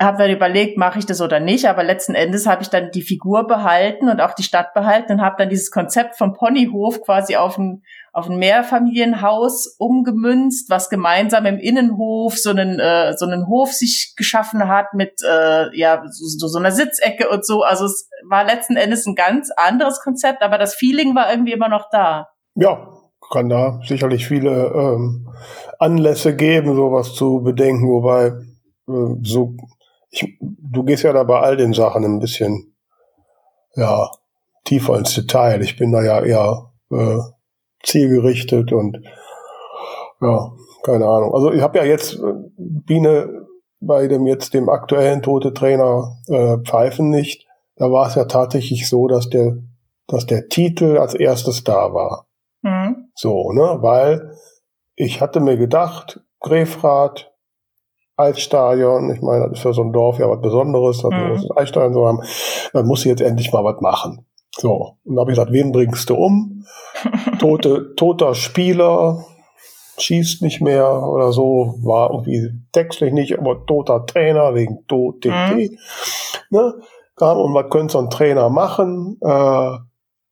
habe dann überlegt, mache ich das oder nicht, aber letzten Endes habe ich dann die Figur behalten und auch die Stadt behalten und habe dann dieses Konzept vom Ponyhof quasi auf ein, auf ein Mehrfamilienhaus umgemünzt, was gemeinsam im Innenhof so einen, äh, so einen Hof sich geschaffen hat mit äh, ja so, so einer Sitzecke und so. Also es war letzten Endes ein ganz anderes Konzept, aber das Feeling war irgendwie immer noch da. Ja, kann da sicherlich viele ähm, Anlässe geben, sowas zu bedenken, wobei äh, so ich, du gehst ja da bei all den Sachen ein bisschen ja tiefer ins Detail. Ich bin da ja eher äh, zielgerichtet und ja, keine Ahnung. Also ich habe ja jetzt äh, Biene bei dem jetzt dem aktuellen tote Trainer äh, Pfeifen nicht. Da war es ja tatsächlich so, dass der dass der Titel als erstes da war. Mhm. So, ne? Weil ich hatte mir gedacht, Grefrath, Altstadion, ich meine, das ist für so ein Dorf ja was Besonderes, dass mhm. wir das Altstadion so haben, dann muss ich jetzt endlich mal was machen. So, und da habe ich gesagt, wen bringst du um? Tote, toter Spieler, schießt nicht mehr oder so, war irgendwie textlich nicht, aber toter Trainer wegen TOTT. Mhm. Ne? Kam und was könnte so ein Trainer machen? Äh,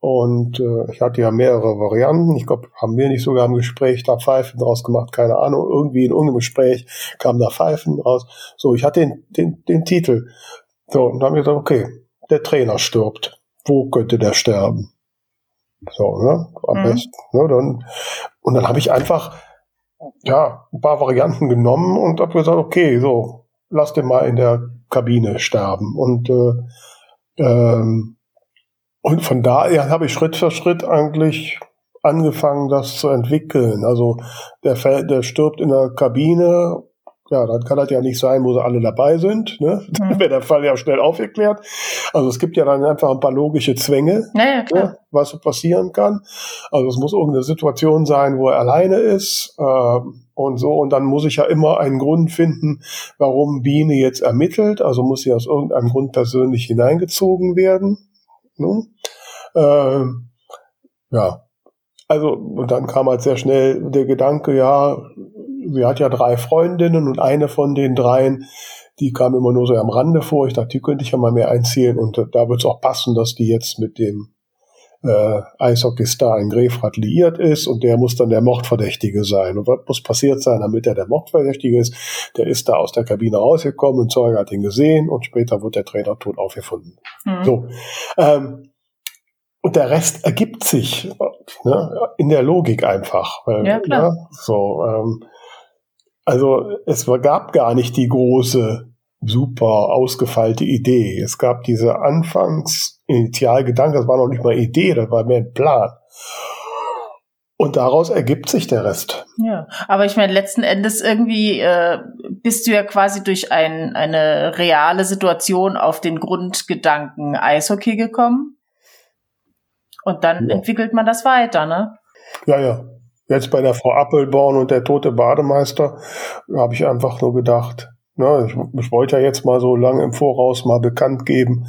und äh, ich hatte ja mehrere Varianten. Ich glaube, haben wir nicht sogar im Gespräch da Pfeifen draus gemacht, keine Ahnung. Irgendwie in irgendeinem Gespräch kam da Pfeifen raus. So, ich hatte den, den, den Titel. So, und dann haben wir gesagt, okay, der Trainer stirbt. Wo könnte der sterben? So, ne? Am mhm. besten. Ne? Dann, und dann habe ich einfach ja, ein paar Varianten genommen und habe gesagt, okay, so, lass den mal in der Kabine sterben. Und, äh, ähm, und von daher habe ich Schritt für Schritt eigentlich angefangen, das zu entwickeln. Also der, der stirbt in der Kabine ja, dann kann das ja nicht sein, wo sie alle dabei sind. Ne? Dann mhm. wäre der Fall ja schnell aufgeklärt. Also es gibt ja dann einfach ein paar logische Zwänge, naja, ne, was so passieren kann. Also es muss irgendeine Situation sein, wo er alleine ist äh, und so. Und dann muss ich ja immer einen Grund finden, warum Biene jetzt ermittelt. Also muss sie aus irgendeinem Grund persönlich hineingezogen werden. Ne? Äh, ja, also, und dann kam halt sehr schnell der Gedanke, ja, sie hat ja drei Freundinnen und eine von den dreien, die kam immer nur so am Rande vor. Ich dachte, die könnte ich ja mal mehr einzählen und da wird es auch passen, dass die jetzt mit dem äh, Eishockeystar in Grefrath liiert ist und der muss dann der Mordverdächtige sein. Und was muss passiert sein, damit er der Mordverdächtige ist? Der ist da aus der Kabine rausgekommen und Zeuge hat ihn gesehen und später wird der Trainer tot aufgefunden. Mhm. So. Ähm, und der Rest ergibt sich ne, in der Logik einfach. Weil, ja, klar. Ne, so, ähm, also es gab gar nicht die große, super ausgefeilte Idee. Es gab diese Anfangs-Initialgedanken, das war noch nicht mal Idee, das war mehr ein Plan. Und daraus ergibt sich der Rest. Ja, aber ich meine, letzten Endes irgendwie äh, bist du ja quasi durch ein, eine reale Situation auf den Grundgedanken Eishockey gekommen. Und dann ja. entwickelt man das weiter, ne? Ja, ja. Jetzt bei der Frau Appelborn und der tote Bademeister habe ich einfach nur gedacht, ne, ich, ich wollte ja jetzt mal so lange im Voraus mal bekannt geben.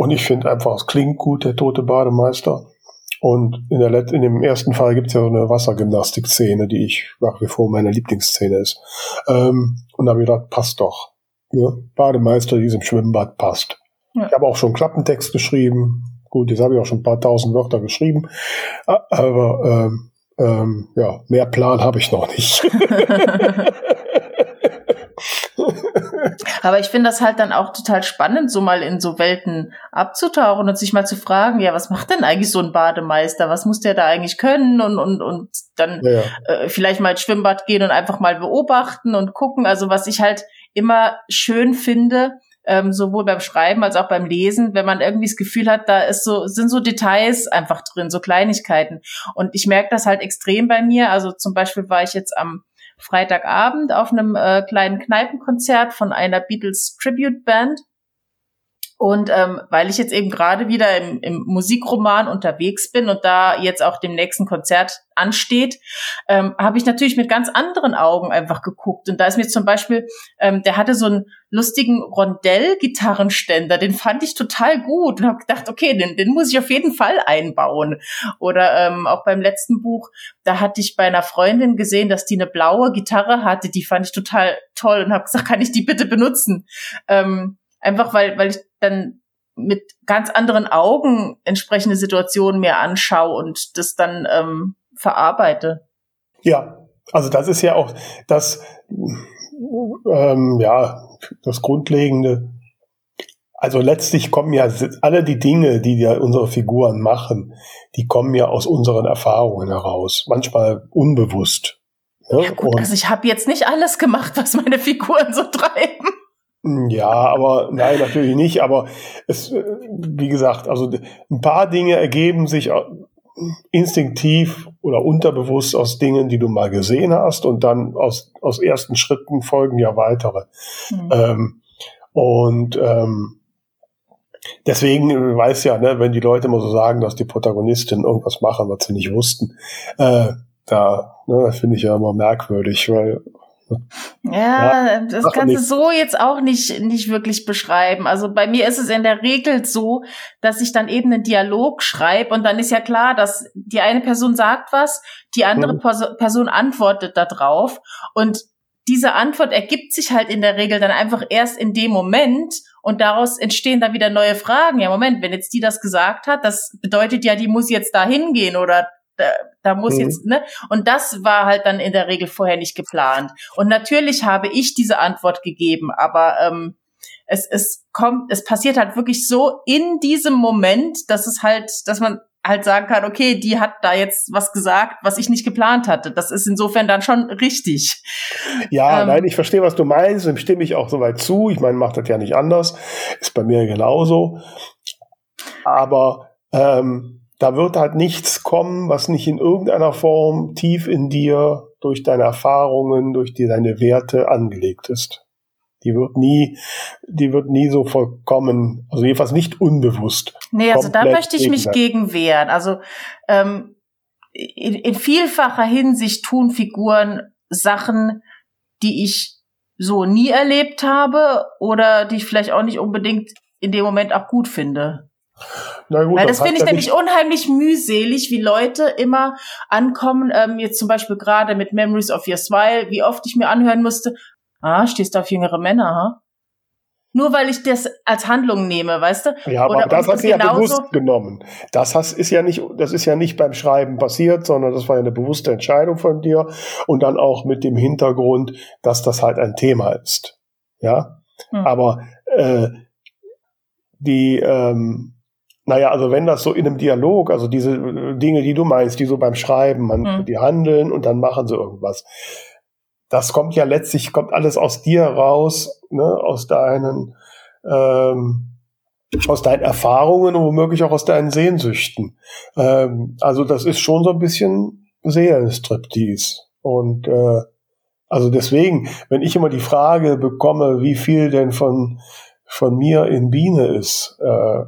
Und ich finde einfach, es klingt gut, der tote Bademeister. Und in, der Let in dem ersten Fall gibt es ja so eine Wassergymnastik-Szene, die ich nach wie vor meine Lieblingsszene ist. Ähm, und da habe ich gedacht, passt doch. Ja, Bademeister, die im Schwimmbad passt. Ja. Ich habe auch schon Klappentext geschrieben. Gut, jetzt habe ich auch schon ein paar tausend Wörter geschrieben. Aber ähm, ähm, ja, mehr Plan habe ich noch nicht. Aber ich finde das halt dann auch total spannend, so mal in so Welten abzutauchen und sich mal zu fragen, ja, was macht denn eigentlich so ein Bademeister? Was muss der da eigentlich können? Und, und, und dann ja. Äh, vielleicht mal ins Schwimmbad gehen und einfach mal beobachten und gucken. Also was ich halt immer schön finde, ähm, sowohl beim Schreiben als auch beim Lesen, wenn man irgendwie das Gefühl hat, da ist so, sind so Details einfach drin, so Kleinigkeiten. Und ich merke das halt extrem bei mir. Also zum Beispiel war ich jetzt am Freitagabend auf einem äh, kleinen Kneipenkonzert von einer Beatles Tribute Band. Und ähm, weil ich jetzt eben gerade wieder im, im Musikroman unterwegs bin und da jetzt auch dem nächsten Konzert ansteht, ähm, habe ich natürlich mit ganz anderen Augen einfach geguckt. Und da ist mir zum Beispiel, ähm, der hatte so einen lustigen Rondell-Gitarrenständer, den fand ich total gut und habe gedacht, okay, den, den muss ich auf jeden Fall einbauen. Oder ähm, auch beim letzten Buch, da hatte ich bei einer Freundin gesehen, dass die eine blaue Gitarre hatte, die fand ich total toll und habe gesagt, kann ich die bitte benutzen? Ähm, Einfach weil, weil ich dann mit ganz anderen Augen entsprechende Situationen mir anschaue und das dann ähm, verarbeite. Ja, also das ist ja auch das, ähm, ja, das Grundlegende. Also letztlich kommen ja alle die Dinge, die ja unsere Figuren machen, die kommen ja aus unseren Erfahrungen heraus. Manchmal unbewusst. Ja, ja gut, also ich habe jetzt nicht alles gemacht, was meine Figuren so treiben. Ja, aber nein, natürlich nicht. Aber es, äh, wie gesagt, also ein paar Dinge ergeben sich äh, instinktiv oder unterbewusst aus Dingen, die du mal gesehen hast und dann aus, aus ersten Schritten folgen ja weitere. Mhm. Ähm, und ähm, deswegen weiß ja, ne, wenn die Leute immer so sagen, dass die Protagonistinnen irgendwas machen, was sie nicht wussten, äh, da ne, finde ich ja immer merkwürdig, weil Ja, ja das kannst du so jetzt auch nicht, nicht wirklich beschreiben. Also bei mir ist es in der Regel so, dass ich dann eben einen Dialog schreibe und dann ist ja klar, dass die eine Person sagt was, die andere mhm. Person antwortet darauf und diese Antwort ergibt sich halt in der Regel dann einfach erst in dem Moment und daraus entstehen dann wieder neue Fragen. Ja, Moment, wenn jetzt die das gesagt hat, das bedeutet ja, die muss jetzt da hingehen oder da, da muss mhm. jetzt, ne? Und das war halt dann in der Regel vorher nicht geplant. Und natürlich habe ich diese Antwort gegeben, aber ähm, es, es kommt, es passiert halt wirklich so in diesem Moment, dass es halt, dass man halt sagen kann, okay, die hat da jetzt was gesagt, was ich nicht geplant hatte. Das ist insofern dann schon richtig. Ja, ähm, nein, ich verstehe, was du meinst, dem stimme ich auch soweit zu. Ich meine, macht das ja nicht anders. Ist bei mir genauso. Aber ähm, da wird halt nichts kommen, was nicht in irgendeiner Form tief in dir durch deine Erfahrungen, durch die, deine Werte angelegt ist. Die wird nie, die wird nie so vollkommen, also jedenfalls nicht unbewusst. Nee, also da möchte ich mich gegen wehren. Also ähm, in, in vielfacher Hinsicht tun Figuren Sachen, die ich so nie erlebt habe oder die ich vielleicht auch nicht unbedingt in dem Moment auch gut finde. Na gut, Weil das, finde ich nämlich unheimlich mühselig, wie Leute immer ankommen, ähm, jetzt zum Beispiel gerade mit Memories of Your Smile, wie oft ich mir anhören musste, Ah, stehst du auf jüngere Männer, ha? Nur weil ich das als Handlung nehme, weißt du? Ja, aber Oder, das hast du ja bewusst genommen. Das hast, ist ja nicht, das ist ja nicht beim Schreiben passiert, sondern das war ja eine bewusste Entscheidung von dir und dann auch mit dem Hintergrund, dass das halt ein Thema ist. Ja, hm. aber äh, die, ähm, naja, also wenn das so in einem Dialog, also diese Dinge, die du meinst, die so beim Schreiben, man, hm. die handeln und dann machen sie irgendwas das kommt ja letztlich, kommt alles aus dir raus, ne, aus deinen, ähm, aus deinen Erfahrungen und womöglich auch aus deinen Sehnsüchten. Ähm, also das ist schon so ein bisschen Seelenstriptease. Und äh, also deswegen, wenn ich immer die Frage bekomme, wie viel denn von, von mir in Biene ist, äh,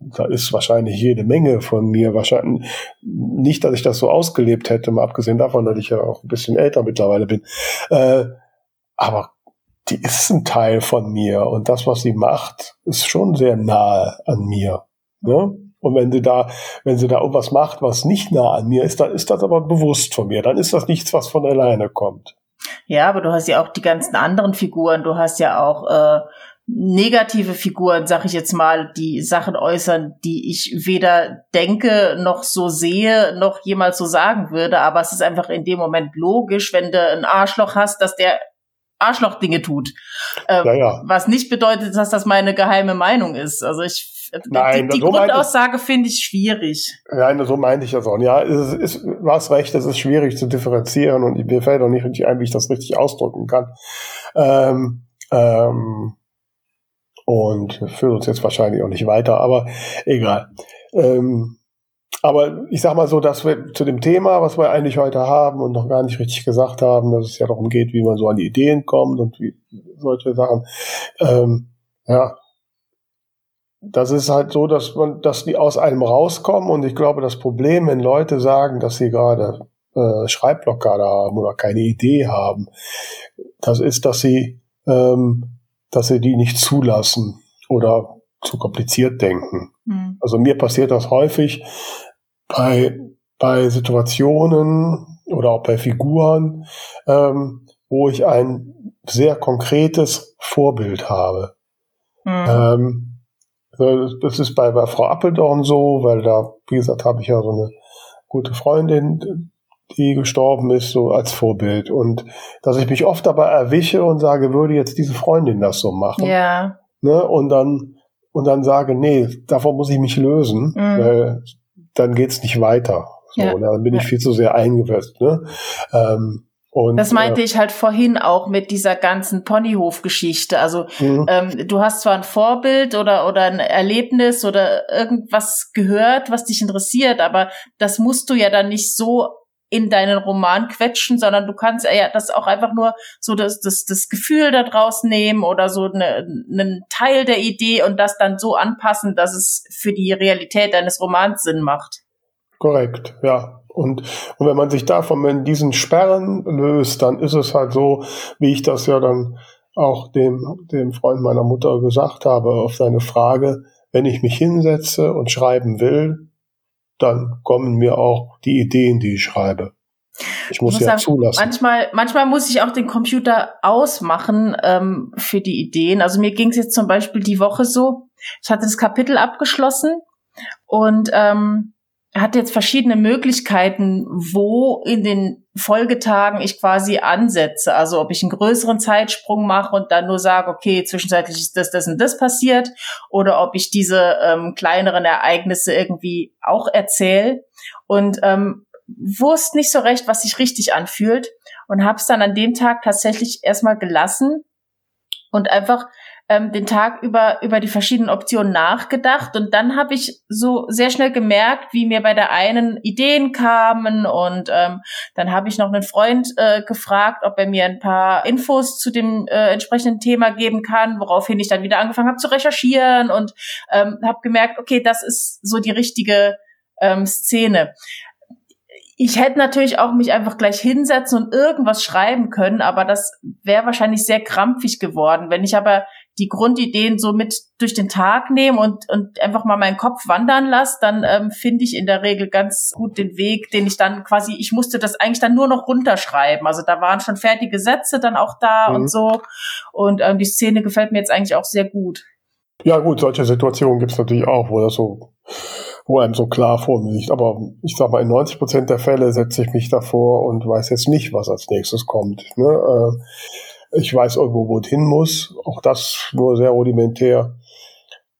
da ist wahrscheinlich jede Menge von mir. Wahrscheinlich nicht, dass ich das so ausgelebt hätte, mal abgesehen davon, dass ich ja auch ein bisschen älter mittlerweile bin. Äh, aber die ist ein Teil von mir und das, was sie macht, ist schon sehr nahe an mir. Ne? Und wenn sie da, wenn sie da irgendwas macht, was nicht nah an mir ist, dann ist das aber bewusst von mir. Dann ist das nichts, was von alleine kommt. Ja, aber du hast ja auch die ganzen anderen Figuren. Du hast ja auch äh, negative Figuren, sag ich jetzt mal, die Sachen äußern, die ich weder denke noch so sehe, noch jemals so sagen würde. Aber es ist einfach in dem Moment logisch, wenn du ein Arschloch hast, dass der Arschloch-Dinge tut. Ähm, ja, ja. Was nicht bedeutet, dass das meine geheime Meinung ist. Also ich Nein, die, die so Grundaussage finde ich schwierig. Nein, so meinte ich das auch. Ja, es ist, du hast recht, es ist schwierig zu differenzieren und mir fällt auch nicht richtig ein, wie ich das richtig ausdrücken kann. Ähm, ähm, und führt uns jetzt wahrscheinlich auch nicht weiter, aber egal. Ähm, aber ich sag mal so, dass wir zu dem Thema, was wir eigentlich heute haben und noch gar nicht richtig gesagt haben, dass es ja darum geht, wie man so an die Ideen kommt und wie solche Sachen. Ähm, ja, das ist halt so, dass man, dass die aus einem rauskommen und ich glaube, das Problem, wenn Leute sagen, dass sie gerade äh, Schreibblockade haben oder keine Idee haben, das ist, dass sie ähm, dass sie die nicht zulassen oder zu kompliziert denken. Mhm. Also mir passiert das häufig bei, bei Situationen oder auch bei Figuren, ähm, wo ich ein sehr konkretes Vorbild habe. Mhm. Ähm, das ist bei, bei Frau Appeldorn so, weil da, wie gesagt, habe ich ja so eine gute Freundin, die gestorben ist, so als Vorbild. Und dass ich mich oft dabei erwische und sage, würde jetzt diese Freundin das so machen. Ja. Ne? Und dann, und dann sage, nee, davon muss ich mich lösen, mhm. weil dann geht's nicht weiter. So, ja. dann bin ich viel zu sehr eingewetzt. Ne? Ähm, und, das meinte äh, ich halt vorhin auch mit dieser ganzen Ponyhof-Geschichte. Also mhm. ähm, du hast zwar ein Vorbild oder oder ein Erlebnis oder irgendwas gehört, was dich interessiert, aber das musst du ja dann nicht so in deinen Roman quetschen, sondern du kannst ja das auch einfach nur so das, das, das Gefühl da draus nehmen oder so eine, einen Teil der Idee und das dann so anpassen, dass es für die Realität deines Romans Sinn macht. Korrekt, ja. Und, und wenn man sich davon in diesen Sperren löst, dann ist es halt so, wie ich das ja dann auch dem, dem Freund meiner Mutter gesagt habe, auf seine Frage, wenn ich mich hinsetze und schreiben will, dann kommen mir auch die Ideen, die ich schreibe. Ich muss, ich muss ja sagen, zulassen. Manchmal, manchmal muss ich auch den Computer ausmachen ähm, für die Ideen. Also mir ging es jetzt zum Beispiel die Woche so, ich hatte das Kapitel abgeschlossen und ähm, hat jetzt verschiedene Möglichkeiten, wo in den Folgetagen ich quasi ansetze. Also ob ich einen größeren Zeitsprung mache und dann nur sage, okay, zwischenzeitlich ist das, das und das passiert, oder ob ich diese ähm, kleineren Ereignisse irgendwie auch erzähle. Und ähm, wusste nicht so recht, was sich richtig anfühlt und habe es dann an dem Tag tatsächlich erstmal gelassen und einfach ähm, den Tag über über die verschiedenen Optionen nachgedacht. Und dann habe ich so sehr schnell gemerkt, wie mir bei der einen Ideen kamen. Und ähm, dann habe ich noch einen Freund äh, gefragt, ob er mir ein paar Infos zu dem äh, entsprechenden Thema geben kann, woraufhin ich dann wieder angefangen habe zu recherchieren. Und ähm, habe gemerkt, okay, das ist so die richtige ähm, Szene. Ich hätte natürlich auch mich einfach gleich hinsetzen und irgendwas schreiben können, aber das wäre wahrscheinlich sehr krampfig geworden. Wenn ich aber die Grundideen so mit durch den Tag nehme und, und einfach mal meinen Kopf wandern lasse, dann ähm, finde ich in der Regel ganz gut den Weg, den ich dann quasi, ich musste das eigentlich dann nur noch runterschreiben. Also da waren schon fertige Sätze dann auch da mhm. und so. Und ähm, die Szene gefällt mir jetzt eigentlich auch sehr gut. Ja gut, solche Situationen gibt es natürlich auch, wo das so, wo einem so klar vor mir liegt. Aber ich sag mal, in 90 Prozent der Fälle setze ich mich davor und weiß jetzt nicht, was als nächstes kommt. Ne? Äh, ich weiß irgendwo, wo es hin muss. Auch das nur sehr rudimentär.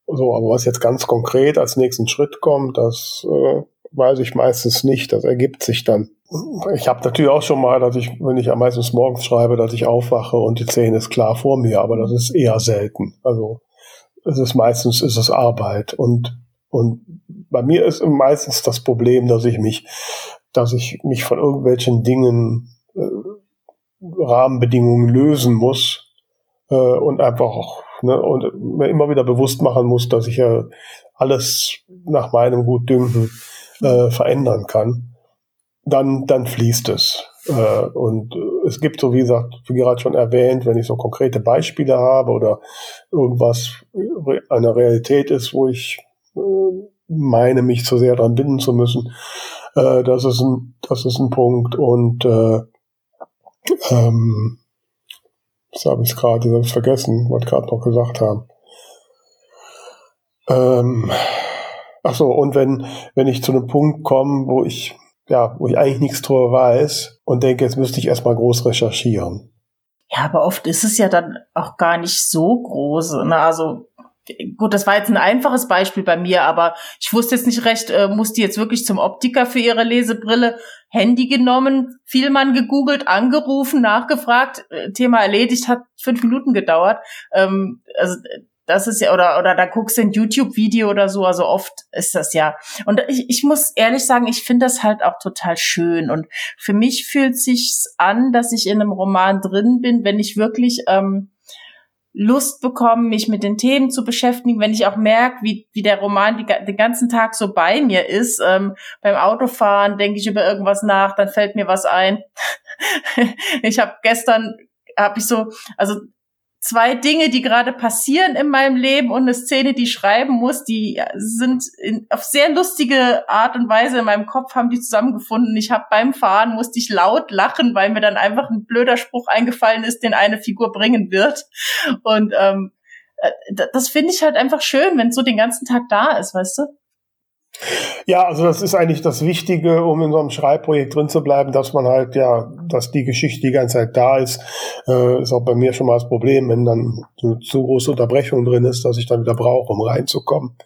So, aber was jetzt ganz konkret als nächsten Schritt kommt, das äh, weiß ich meistens nicht. Das ergibt sich dann. Ich habe natürlich auch schon mal, dass ich, wenn ich am meistens morgens schreibe, dass ich aufwache und die Szene ist klar vor mir, aber das ist eher selten. Also es ist meistens ist es Arbeit und und bei mir ist meistens das Problem, dass ich mich, dass ich mich von irgendwelchen Dingen äh, Rahmenbedingungen lösen muss äh, und einfach auch ne, und mir immer wieder bewusst machen muss, dass ich ja alles nach meinem Gutdünken äh, verändern kann, dann dann fließt es. Äh, und es gibt so wie gesagt, wie gerade schon erwähnt, wenn ich so konkrete Beispiele habe oder irgendwas eine Realität ist, wo ich äh, meine, mich zu sehr dran binden zu müssen, äh, das ist ein das ist ein Punkt und äh, ähm, das habe ich gerade selbst vergessen, wollte gerade noch gesagt haben. Ähm, ach so, und wenn, wenn ich zu einem Punkt komme, wo ich, ja, wo ich eigentlich nichts drüber weiß und denke, jetzt müsste ich erstmal groß recherchieren. Ja, aber oft ist es ja dann auch gar nicht so groß. Ne? Also gut, das war jetzt ein einfaches Beispiel bei mir, aber ich wusste jetzt nicht recht, äh, muss die jetzt wirklich zum Optiker für ihre Lesebrille, Handy genommen, viel man gegoogelt, angerufen, nachgefragt, äh, Thema erledigt, hat fünf Minuten gedauert. Ähm, also das ist ja, oder, oder da guckst du ein YouTube-Video oder so, also oft ist das ja. Und ich, ich muss ehrlich sagen, ich finde das halt auch total schön. Und für mich fühlt sich's an, dass ich in einem Roman drin bin, wenn ich wirklich ähm, Lust bekommen, mich mit den Themen zu beschäftigen, wenn ich auch merke, wie, wie der Roman die, den ganzen Tag so bei mir ist. Ähm, beim Autofahren denke ich über irgendwas nach, dann fällt mir was ein. ich habe gestern, habe ich so, also zwei Dinge, die gerade passieren in meinem Leben und eine Szene, die ich schreiben muss, die sind in, auf sehr lustige Art und Weise in meinem Kopf haben die zusammengefunden. Ich habe beim Fahren musste ich laut lachen, weil mir dann einfach ein blöder Spruch eingefallen ist, den eine Figur bringen wird. Und ähm, äh, das finde ich halt einfach schön, wenn so den ganzen Tag da ist, weißt du? Ja, also das ist eigentlich das Wichtige, um in so einem Schreibprojekt drin zu bleiben, dass man halt, ja, dass die Geschichte die ganze Zeit da ist. Äh, ist auch bei mir schon mal das Problem, wenn dann eine zu große Unterbrechung drin ist, dass ich dann wieder brauche, um reinzukommen.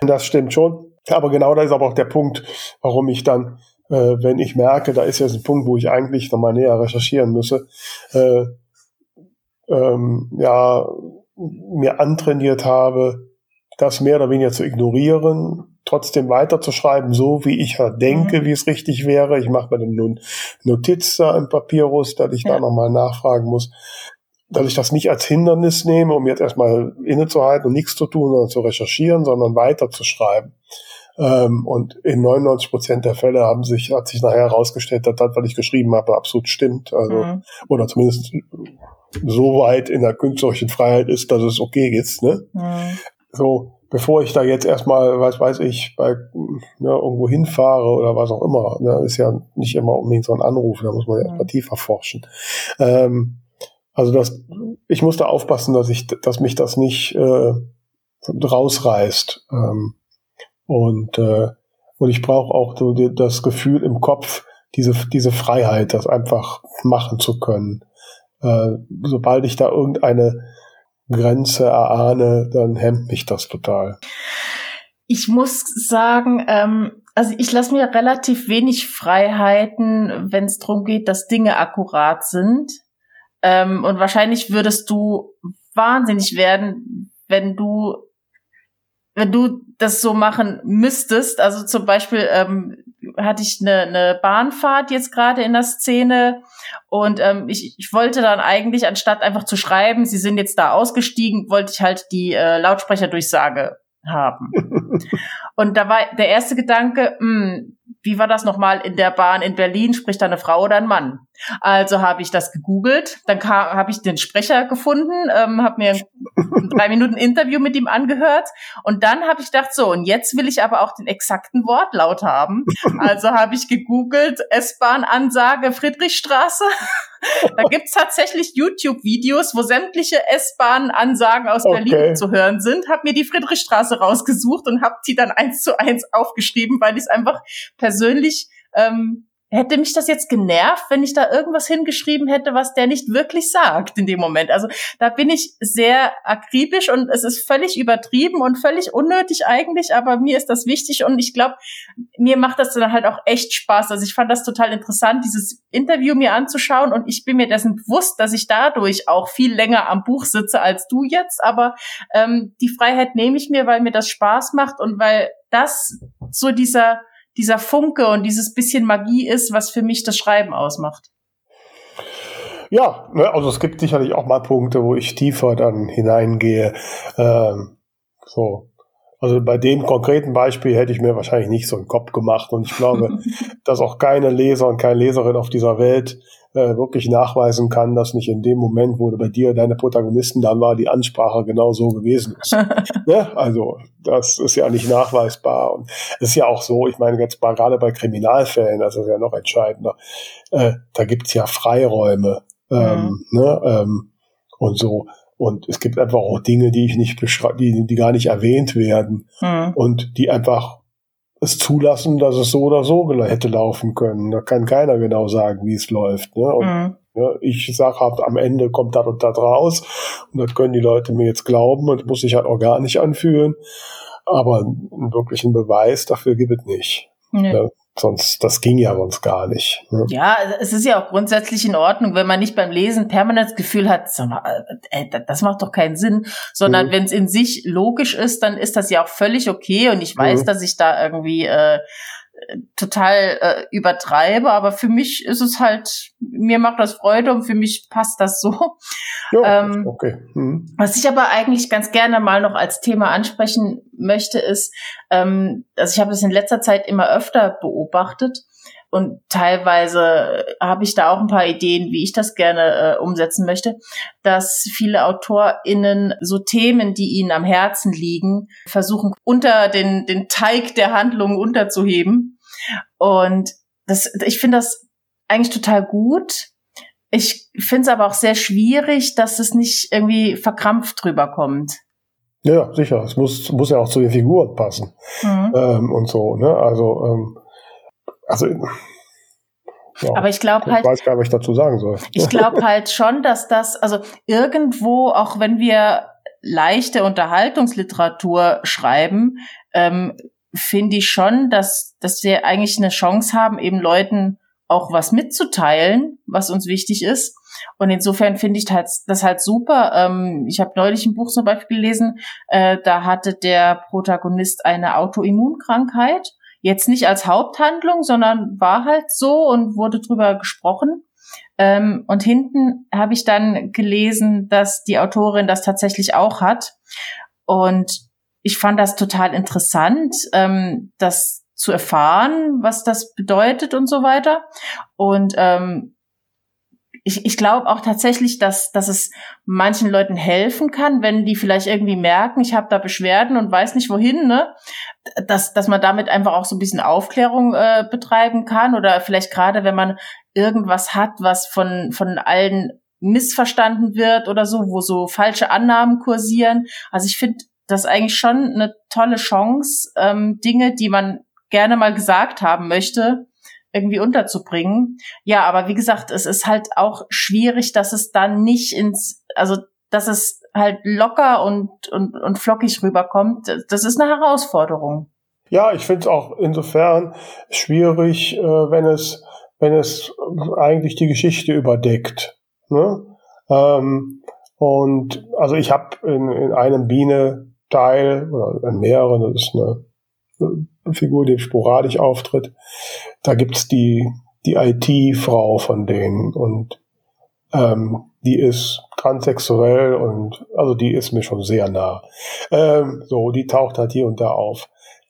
Das stimmt schon. Aber genau da ist aber auch der Punkt, warum ich dann, äh, wenn ich merke, da ist jetzt ein Punkt, wo ich eigentlich nochmal näher recherchieren müsse, äh, ähm, ja, mir antrainiert habe, das mehr oder weniger zu ignorieren, trotzdem weiterzuschreiben, so wie ich halt denke, mhm. wie es richtig wäre. Ich mache mir dann nun Notiz da im Papyrus, dass ich ja. da nochmal nachfragen muss, dass ich das nicht als Hindernis nehme, um jetzt erstmal innezuhalten und nichts zu tun, sondern zu recherchieren, sondern weiterzuschreiben. Ähm, und in 99 Prozent der Fälle haben sich, hat sich nachher herausgestellt, dass das, was ich geschrieben habe, absolut stimmt. Also, mhm. oder zumindest so weit in der künstlerischen Freiheit ist, dass es okay ist. Ne? Mhm. So, bevor ich da jetzt erstmal, was weiß ich, bei ne, irgendwo hinfahre oder was auch immer, ne, ist ja nicht immer unbedingt so ein Anruf, da muss man ja mhm. erstmal tiefer forschen. Ähm, also das, ich muss da aufpassen, dass ich, dass mich das nicht äh, rausreißt. Ähm, und äh, und ich brauche auch so die, das Gefühl im Kopf, diese diese Freiheit, das einfach machen zu können. Äh, sobald ich da irgendeine Grenze erahne, dann hemmt mich das total. Ich muss sagen, ähm, also ich lasse mir relativ wenig Freiheiten, wenn es darum geht, dass Dinge akkurat sind. Ähm, und wahrscheinlich würdest du wahnsinnig werden, wenn du wenn du das so machen müsstest. Also zum Beispiel ähm, hatte ich eine, eine Bahnfahrt jetzt gerade in der Szene und ähm, ich, ich wollte dann eigentlich, anstatt einfach zu schreiben, sie sind jetzt da ausgestiegen, wollte ich halt die äh, Lautsprecherdurchsage haben. und da war der erste Gedanke, mh, hm, wie war das nochmal in der Bahn in Berlin? Spricht da eine Frau oder ein Mann? Also habe ich das gegoogelt, dann habe ich den Sprecher gefunden, ähm, habe mir ein drei Minuten Interview mit ihm angehört und dann habe ich gedacht, so, und jetzt will ich aber auch den exakten Wortlaut haben. Also habe ich gegoogelt, S-Bahn-Ansage Friedrichstraße. da gibt's tatsächlich YouTube-Videos, wo sämtliche S-Bahn-Ansagen aus okay. Berlin zu hören sind, habe mir die Friedrichstraße rausgesucht und habe die dann eins zu eins aufgeschrieben, weil ich es einfach persönlich ähm, hätte mich das jetzt genervt, wenn ich da irgendwas hingeschrieben hätte, was der nicht wirklich sagt in dem Moment. Also da bin ich sehr akribisch und es ist völlig übertrieben und völlig unnötig eigentlich, aber mir ist das wichtig und ich glaube, mir macht das dann halt auch echt Spaß. Also ich fand das total interessant, dieses Interview mir anzuschauen und ich bin mir dessen bewusst, dass ich dadurch auch viel länger am Buch sitze als du jetzt, aber ähm, die Freiheit nehme ich mir, weil mir das Spaß macht und weil das so dieser dieser Funke und dieses bisschen Magie ist, was für mich das Schreiben ausmacht. Ja, ne, also es gibt sicherlich auch mal Punkte, wo ich tiefer dann hineingehe. Ähm, so. Also bei dem konkreten Beispiel hätte ich mir wahrscheinlich nicht so einen Kopf gemacht und ich glaube, dass auch keine Leser und keine Leserin auf dieser Welt äh, wirklich nachweisen kann, dass nicht in dem Moment, wo bei dir deine Protagonisten dann war, die Ansprache genau so gewesen ist. ne? Also das ist ja nicht nachweisbar. Und es ist ja auch so, ich meine jetzt mal gerade bei Kriminalfällen, das ist ja noch entscheidender, äh, da gibt's ja Freiräume ähm, mhm. ne? ähm, und so. Und es gibt einfach auch Dinge, die ich nicht beschreibe, die, die gar nicht erwähnt werden mhm. und die einfach es zulassen, dass es so oder so hätte laufen können. Da kann keiner genau sagen, wie es läuft. Ne? Und, mhm. ja, ich sage halt, am Ende kommt das und das raus und das können die Leute mir jetzt glauben und muss sich halt auch gar nicht anfühlen. Aber einen wirklichen Beweis dafür gibt es nicht. Nee. Ja, sonst, das ging ja sonst gar nicht. Ne? Ja, es ist ja auch grundsätzlich in Ordnung, wenn man nicht beim Lesen permanent das Gefühl hat, äh, das macht doch keinen Sinn, sondern mhm. wenn es in sich logisch ist, dann ist das ja auch völlig okay und ich weiß, mhm. dass ich da irgendwie äh, total äh, übertreibe, aber für mich ist es halt, mir macht das Freude und für mich passt das so. Ja, ähm, okay. Mhm. Was ich aber eigentlich ganz gerne mal noch als Thema ansprechen möchte, ist, ähm, also ich habe das in letzter Zeit immer öfter beobachtet und teilweise habe ich da auch ein paar Ideen, wie ich das gerne äh, umsetzen möchte, dass viele AutorInnen so Themen, die ihnen am Herzen liegen, versuchen unter den, den Teig der Handlung unterzuheben. Und das, ich finde das eigentlich total gut. Ich finde es aber auch sehr schwierig, dass es nicht irgendwie verkrampft drüber kommt. Ja, sicher. Es muss, muss ja auch zu den Figuren passen. Mhm. Ähm, und so, ne? Also, ähm, also ja, aber ich glaube halt. Ich weiß gar nicht, was ich dazu sagen soll. Ich glaube halt schon, dass das, also irgendwo, auch wenn wir leichte Unterhaltungsliteratur schreiben, ähm, finde ich schon, dass, dass wir eigentlich eine Chance haben, eben Leuten auch was mitzuteilen, was uns wichtig ist. Und insofern finde ich halt, das halt super. Ähm, ich habe neulich ein Buch zum Beispiel gelesen, äh, da hatte der Protagonist eine Autoimmunkrankheit Jetzt nicht als Haupthandlung, sondern war halt so und wurde drüber gesprochen. Ähm, und hinten habe ich dann gelesen, dass die Autorin das tatsächlich auch hat. Und ich fand das total interessant, ähm, das zu erfahren, was das bedeutet und so weiter. Und ähm, ich, ich glaube auch tatsächlich, dass, dass es manchen Leuten helfen kann, wenn die vielleicht irgendwie merken, ich habe da Beschwerden und weiß nicht wohin, ne? Dass, dass man damit einfach auch so ein bisschen Aufklärung äh, betreiben kann oder vielleicht gerade, wenn man irgendwas hat, was von, von allen missverstanden wird oder so, wo so falsche Annahmen kursieren. Also ich finde das eigentlich schon eine tolle Chance, ähm, Dinge, die man gerne mal gesagt haben möchte, irgendwie unterzubringen. Ja, aber wie gesagt, es ist halt auch schwierig, dass es dann nicht ins, also dass es halt locker und, und, und flockig rüberkommt. Das ist eine Herausforderung. Ja, ich finde es auch insofern schwierig, äh, wenn es, wenn es eigentlich die Geschichte überdeckt. Ne? Ähm, und also ich habe in, in einem Biene-Teil oder in mehreren, das ist eine Figur, die sporadisch auftritt. Da gibt's die, die IT-Frau von denen und ähm, die ist transsexuell und also die ist mir schon sehr nah. Ähm, so, die taucht halt hier und da auf.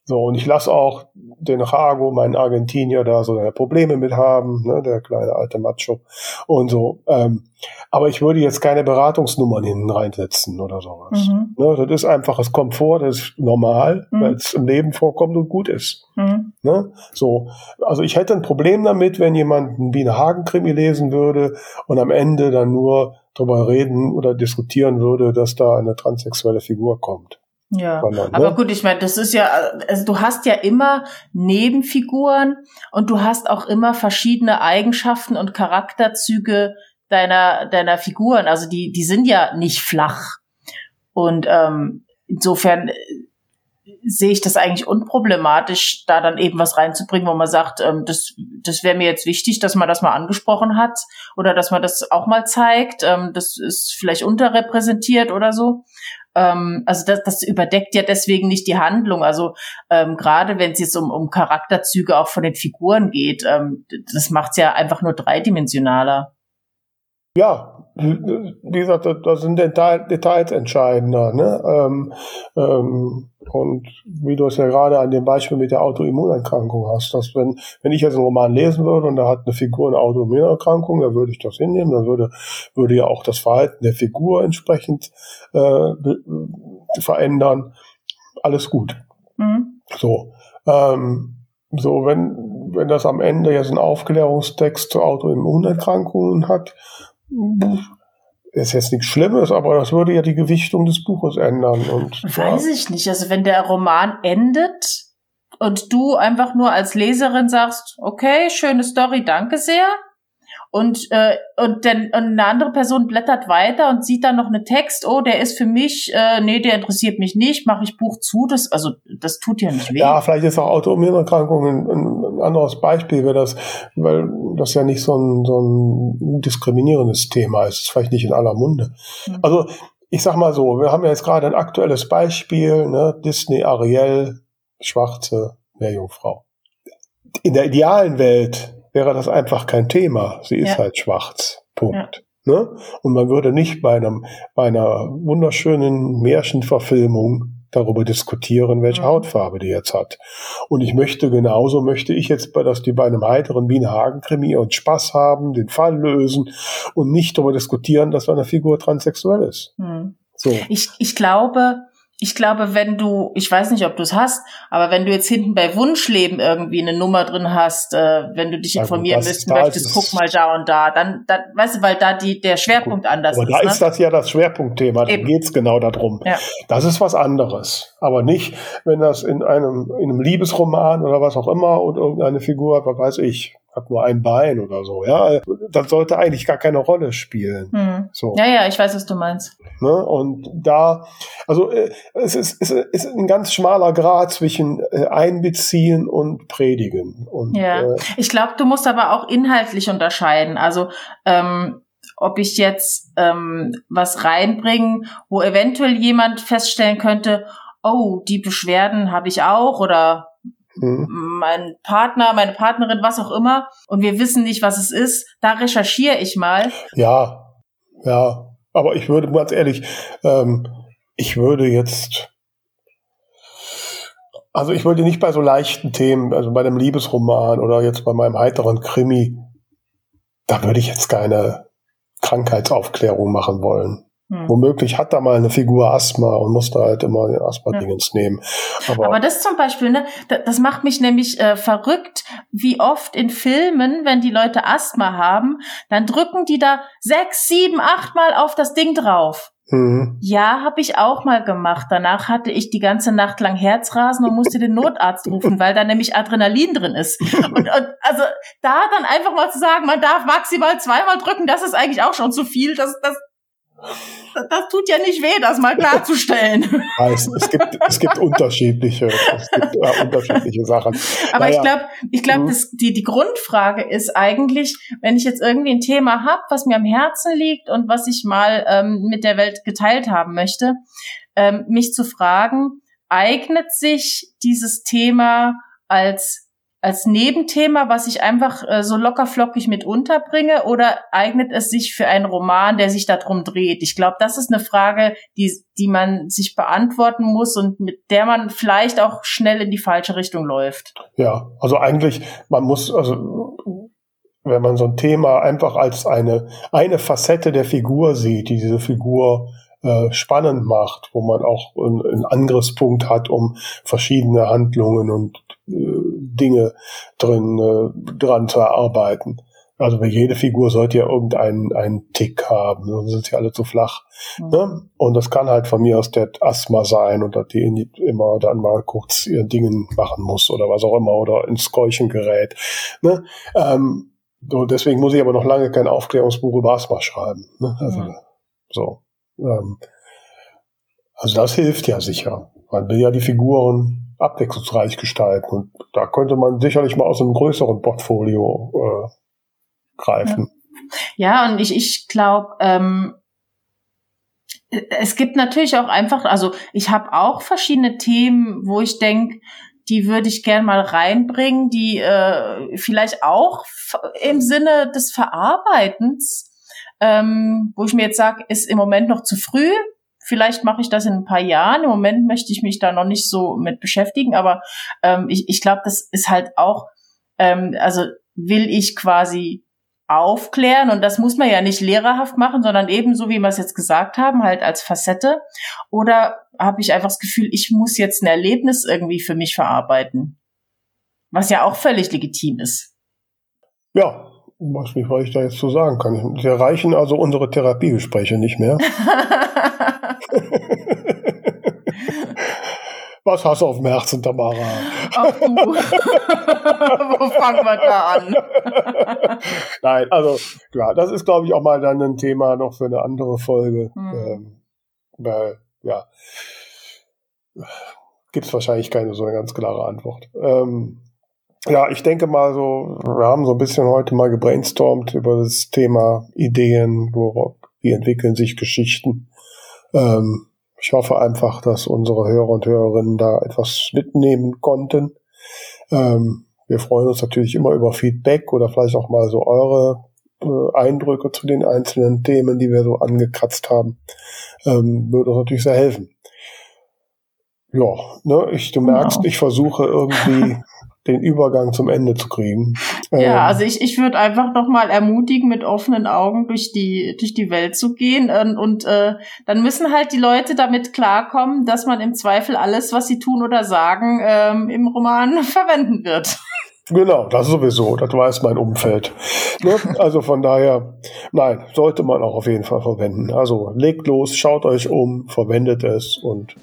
So, und ich lasse auch den Rago, meinen Argentinier, da so Probleme mit haben, ne, der kleine alte Macho und so. Ähm, aber ich würde jetzt keine Beratungsnummern hinten reinsetzen oder sowas. Mhm. Ne, das ist einfaches Komfort, das ist normal, mhm. weil es im Leben vorkommt und gut ist. Mhm. Ne? So, also ich hätte ein Problem damit, wenn jemand einen Biene Hagen-Krimi lesen würde und am Ende dann nur darüber reden oder diskutieren würde, dass da eine transsexuelle Figur kommt. Ja, sondern, aber ne? gut, ich meine, das ist ja, also du hast ja immer Nebenfiguren und du hast auch immer verschiedene Eigenschaften und Charakterzüge deiner deiner Figuren. Also die die sind ja nicht flach und ähm, insofern sehe ich das eigentlich unproblematisch, da dann eben was reinzubringen, wo man sagt, ähm, das, das wäre mir jetzt wichtig, dass man das mal angesprochen hat oder dass man das auch mal zeigt. Ähm, das ist vielleicht unterrepräsentiert oder so ähm, also das, das überdeckt ja deswegen nicht die Handlung. Also ähm, gerade wenn es jetzt um, um Charakterzüge auch von den Figuren geht, ähm, das macht es ja einfach nur dreidimensionaler. Ja, wie gesagt, da sind Details entscheidender. Ne? Ähm, ähm, und wie du es ja gerade an dem Beispiel mit der Autoimmunerkrankung hast, dass wenn, wenn ich jetzt einen Roman lesen würde und da hat eine Figur eine Autoimmunerkrankung, dann würde ich das hinnehmen, dann würde, würde ja auch das Verhalten der Figur entsprechend äh, verändern. Alles gut. Mhm. So. Ähm, so, wenn, wenn das am Ende jetzt einen Aufklärungstext zu Autoimmunerkrankungen hat, ist jetzt nichts Schlimmes, aber das würde ja die Gewichtung des Buches ändern. Und, Weiß ja. ich nicht. Also wenn der Roman endet und du einfach nur als Leserin sagst, okay, schöne Story, danke sehr, und, äh, und, dann, und eine andere Person blättert weiter und sieht dann noch einen Text, oh, der ist für mich, äh, nee, der interessiert mich nicht, mache ich Buch zu, das, also das tut ja nicht weh. Ja, vielleicht ist auch Autoimmunerkrankung ein, ein anderes Beispiel, weil das, weil das ja nicht so ein, so ein diskriminierendes Thema ist, ist vielleicht nicht in aller Munde. Mhm. Also ich sag mal so, wir haben ja jetzt gerade ein aktuelles Beispiel, ne, Disney Ariel, schwarze Meerjungfrau. In der idealen Welt wäre das einfach kein Thema. Sie ist ja. halt schwarz. Punkt. Ja. Ne? Und man würde nicht bei einem, bei einer wunderschönen Märchenverfilmung darüber diskutieren, welche mhm. Hautfarbe die jetzt hat. Und ich möchte genauso, möchte ich jetzt, dass die bei einem heiteren Biene Hagen-Krimi und Spaß haben, den Fall lösen und nicht darüber diskutieren, dass eine Figur transsexuell ist. Mhm. So. Ich, ich glaube, ich glaube, wenn du, ich weiß nicht, ob du es hast, aber wenn du jetzt hinten bei Wunschleben irgendwie eine Nummer drin hast, äh, wenn du dich informieren also müssen möchtest, guck mal da und da, dann, dann, weißt du, weil da die, der Schwerpunkt gut, anders aber ist. Aber da ne? ist das ja das Schwerpunktthema, da geht's genau darum. Ja. Das ist was anderes. Aber nicht, wenn das in einem, in einem Liebesroman oder was auch immer und irgendeine Figur, was weiß ich, hat nur ein Bein oder so, ja, das sollte eigentlich gar keine Rolle spielen. Hm. So. Ja, ja, ich weiß, was du meinst. Ne? Und da, also äh, es ist, es ist ein ganz schmaler Grad zwischen äh, Einbeziehen und Predigen. Und, ja, äh, ich glaube, du musst aber auch inhaltlich unterscheiden. Also ähm, ob ich jetzt ähm, was reinbringe, wo eventuell jemand feststellen könnte, oh, die Beschwerden habe ich auch oder mhm. mein Partner, meine Partnerin, was auch immer, und wir wissen nicht, was es ist, da recherchiere ich mal. Ja, ja. Aber ich würde ganz ehrlich, ähm, ich würde jetzt Also ich wollte nicht bei so leichten Themen, also bei einem Liebesroman oder jetzt bei meinem heiteren Krimi, da würde ich jetzt keine Krankheitsaufklärung machen wollen. Hm. Womöglich hat da mal eine Figur Asthma und muss da halt immer den Asthma-Dingens ja. nehmen. Aber, Aber, das zum Beispiel, ne, das macht mich nämlich äh, verrückt, wie oft in Filmen, wenn die Leute Asthma haben, dann drücken die da sechs, sieben, acht Mal auf das Ding drauf. Mhm. Ja, habe ich auch mal gemacht. Danach hatte ich die ganze Nacht lang Herzrasen und musste den Notarzt rufen, weil da nämlich Adrenalin drin ist. Und, und also da dann einfach mal zu sagen, man darf maximal zweimal drücken, das ist eigentlich auch schon zu viel. Das, das, das tut ja nicht weh, das mal klarzustellen. es, es, gibt, es gibt unterschiedliche, es gibt, äh, unterschiedliche Sachen. Aber naja. ich glaube, ich glaube, mhm. die, die Grundfrage ist eigentlich, wenn ich jetzt irgendwie ein Thema habe, was mir am Herzen liegt und was ich mal ähm, mit der Welt geteilt haben möchte, ähm, mich zu fragen, eignet sich dieses Thema als als Nebenthema, was ich einfach äh, so lockerflockig mit unterbringe, oder eignet es sich für einen Roman, der sich darum dreht? Ich glaube, das ist eine Frage, die, die man sich beantworten muss und mit der man vielleicht auch schnell in die falsche Richtung läuft. Ja, also eigentlich, man muss, also wenn man so ein Thema einfach als eine, eine Facette der Figur sieht, die diese Figur äh, spannend macht, wo man auch einen Angriffspunkt hat, um verschiedene Handlungen und Dinge drin äh, dran zu erarbeiten. Also bei jede Figur sollte ja irgendeinen einen Tick haben, sonst sind sie alle zu flach. Mhm. Ne? Und das kann halt von mir aus der Asthma sein und dass die immer dann mal kurz ihr Dingen machen muss oder was auch immer oder ins Keuchen gerät. Ne? Ähm, so, deswegen muss ich aber noch lange kein Aufklärungsbuch über Asthma schreiben. Ne? Also, mhm. so. Ähm, also das hilft ja sicher. Man will ja die Figuren abwechslungsreich gestalten. Und da könnte man sicherlich mal aus einem größeren Portfolio äh, greifen. Ja. ja, und ich, ich glaube, ähm, es gibt natürlich auch einfach, also ich habe auch verschiedene Themen, wo ich denke, die würde ich gern mal reinbringen, die äh, vielleicht auch im Sinne des Verarbeitens, ähm, wo ich mir jetzt sage, ist im Moment noch zu früh, Vielleicht mache ich das in ein paar Jahren. Im Moment möchte ich mich da noch nicht so mit beschäftigen, aber ähm, ich, ich glaube, das ist halt auch, ähm, also will ich quasi aufklären und das muss man ja nicht lehrerhaft machen, sondern ebenso, wie wir es jetzt gesagt haben, halt als Facette. Oder habe ich einfach das Gefühl, ich muss jetzt ein Erlebnis irgendwie für mich verarbeiten, was ja auch völlig legitim ist. Ja, weiß nicht, was ich da jetzt zu sagen kann. Sie erreichen also unsere Therapiegespräche nicht mehr. Was hast du auf dem Herzen, Tamara? Ach du. Wo fangen wir da an? Nein, also klar, das ist, glaube ich, auch mal dann ein Thema noch für eine andere Folge. Mhm. Ähm, weil, ja, gibt es wahrscheinlich keine so eine ganz klare Antwort. Ähm, ja, ich denke mal so, wir haben so ein bisschen heute mal gebrainstormt über das Thema Ideen, wo, wie entwickeln sich Geschichten. Ähm, ich hoffe einfach, dass unsere Hörer und Hörerinnen da etwas mitnehmen konnten. Ähm, wir freuen uns natürlich immer über Feedback oder vielleicht auch mal so eure äh, Eindrücke zu den einzelnen Themen, die wir so angekratzt haben. Ähm, würde uns natürlich sehr helfen. Ja, ne, ich, du merkst, genau. ich versuche irgendwie den Übergang zum Ende zu kriegen. Ja, ähm, also ich, ich würde einfach nochmal ermutigen, mit offenen Augen durch die, durch die Welt zu gehen. Und, und äh, dann müssen halt die Leute damit klarkommen, dass man im Zweifel alles, was sie tun oder sagen, ähm, im Roman verwenden wird. Genau, das sowieso, das weiß mein Umfeld. Ne? Also von daher, nein, sollte man auch auf jeden Fall verwenden. Also legt los, schaut euch um, verwendet es und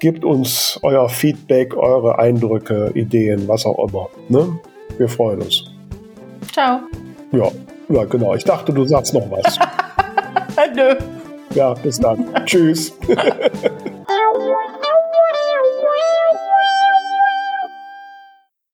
Gebt uns euer Feedback, eure Eindrücke, Ideen, was auch immer. Ne? Wir freuen uns. Ciao. Ja, ja, genau. Ich dachte, du sagst noch was. Nö. Ja, bis dann. Tschüss.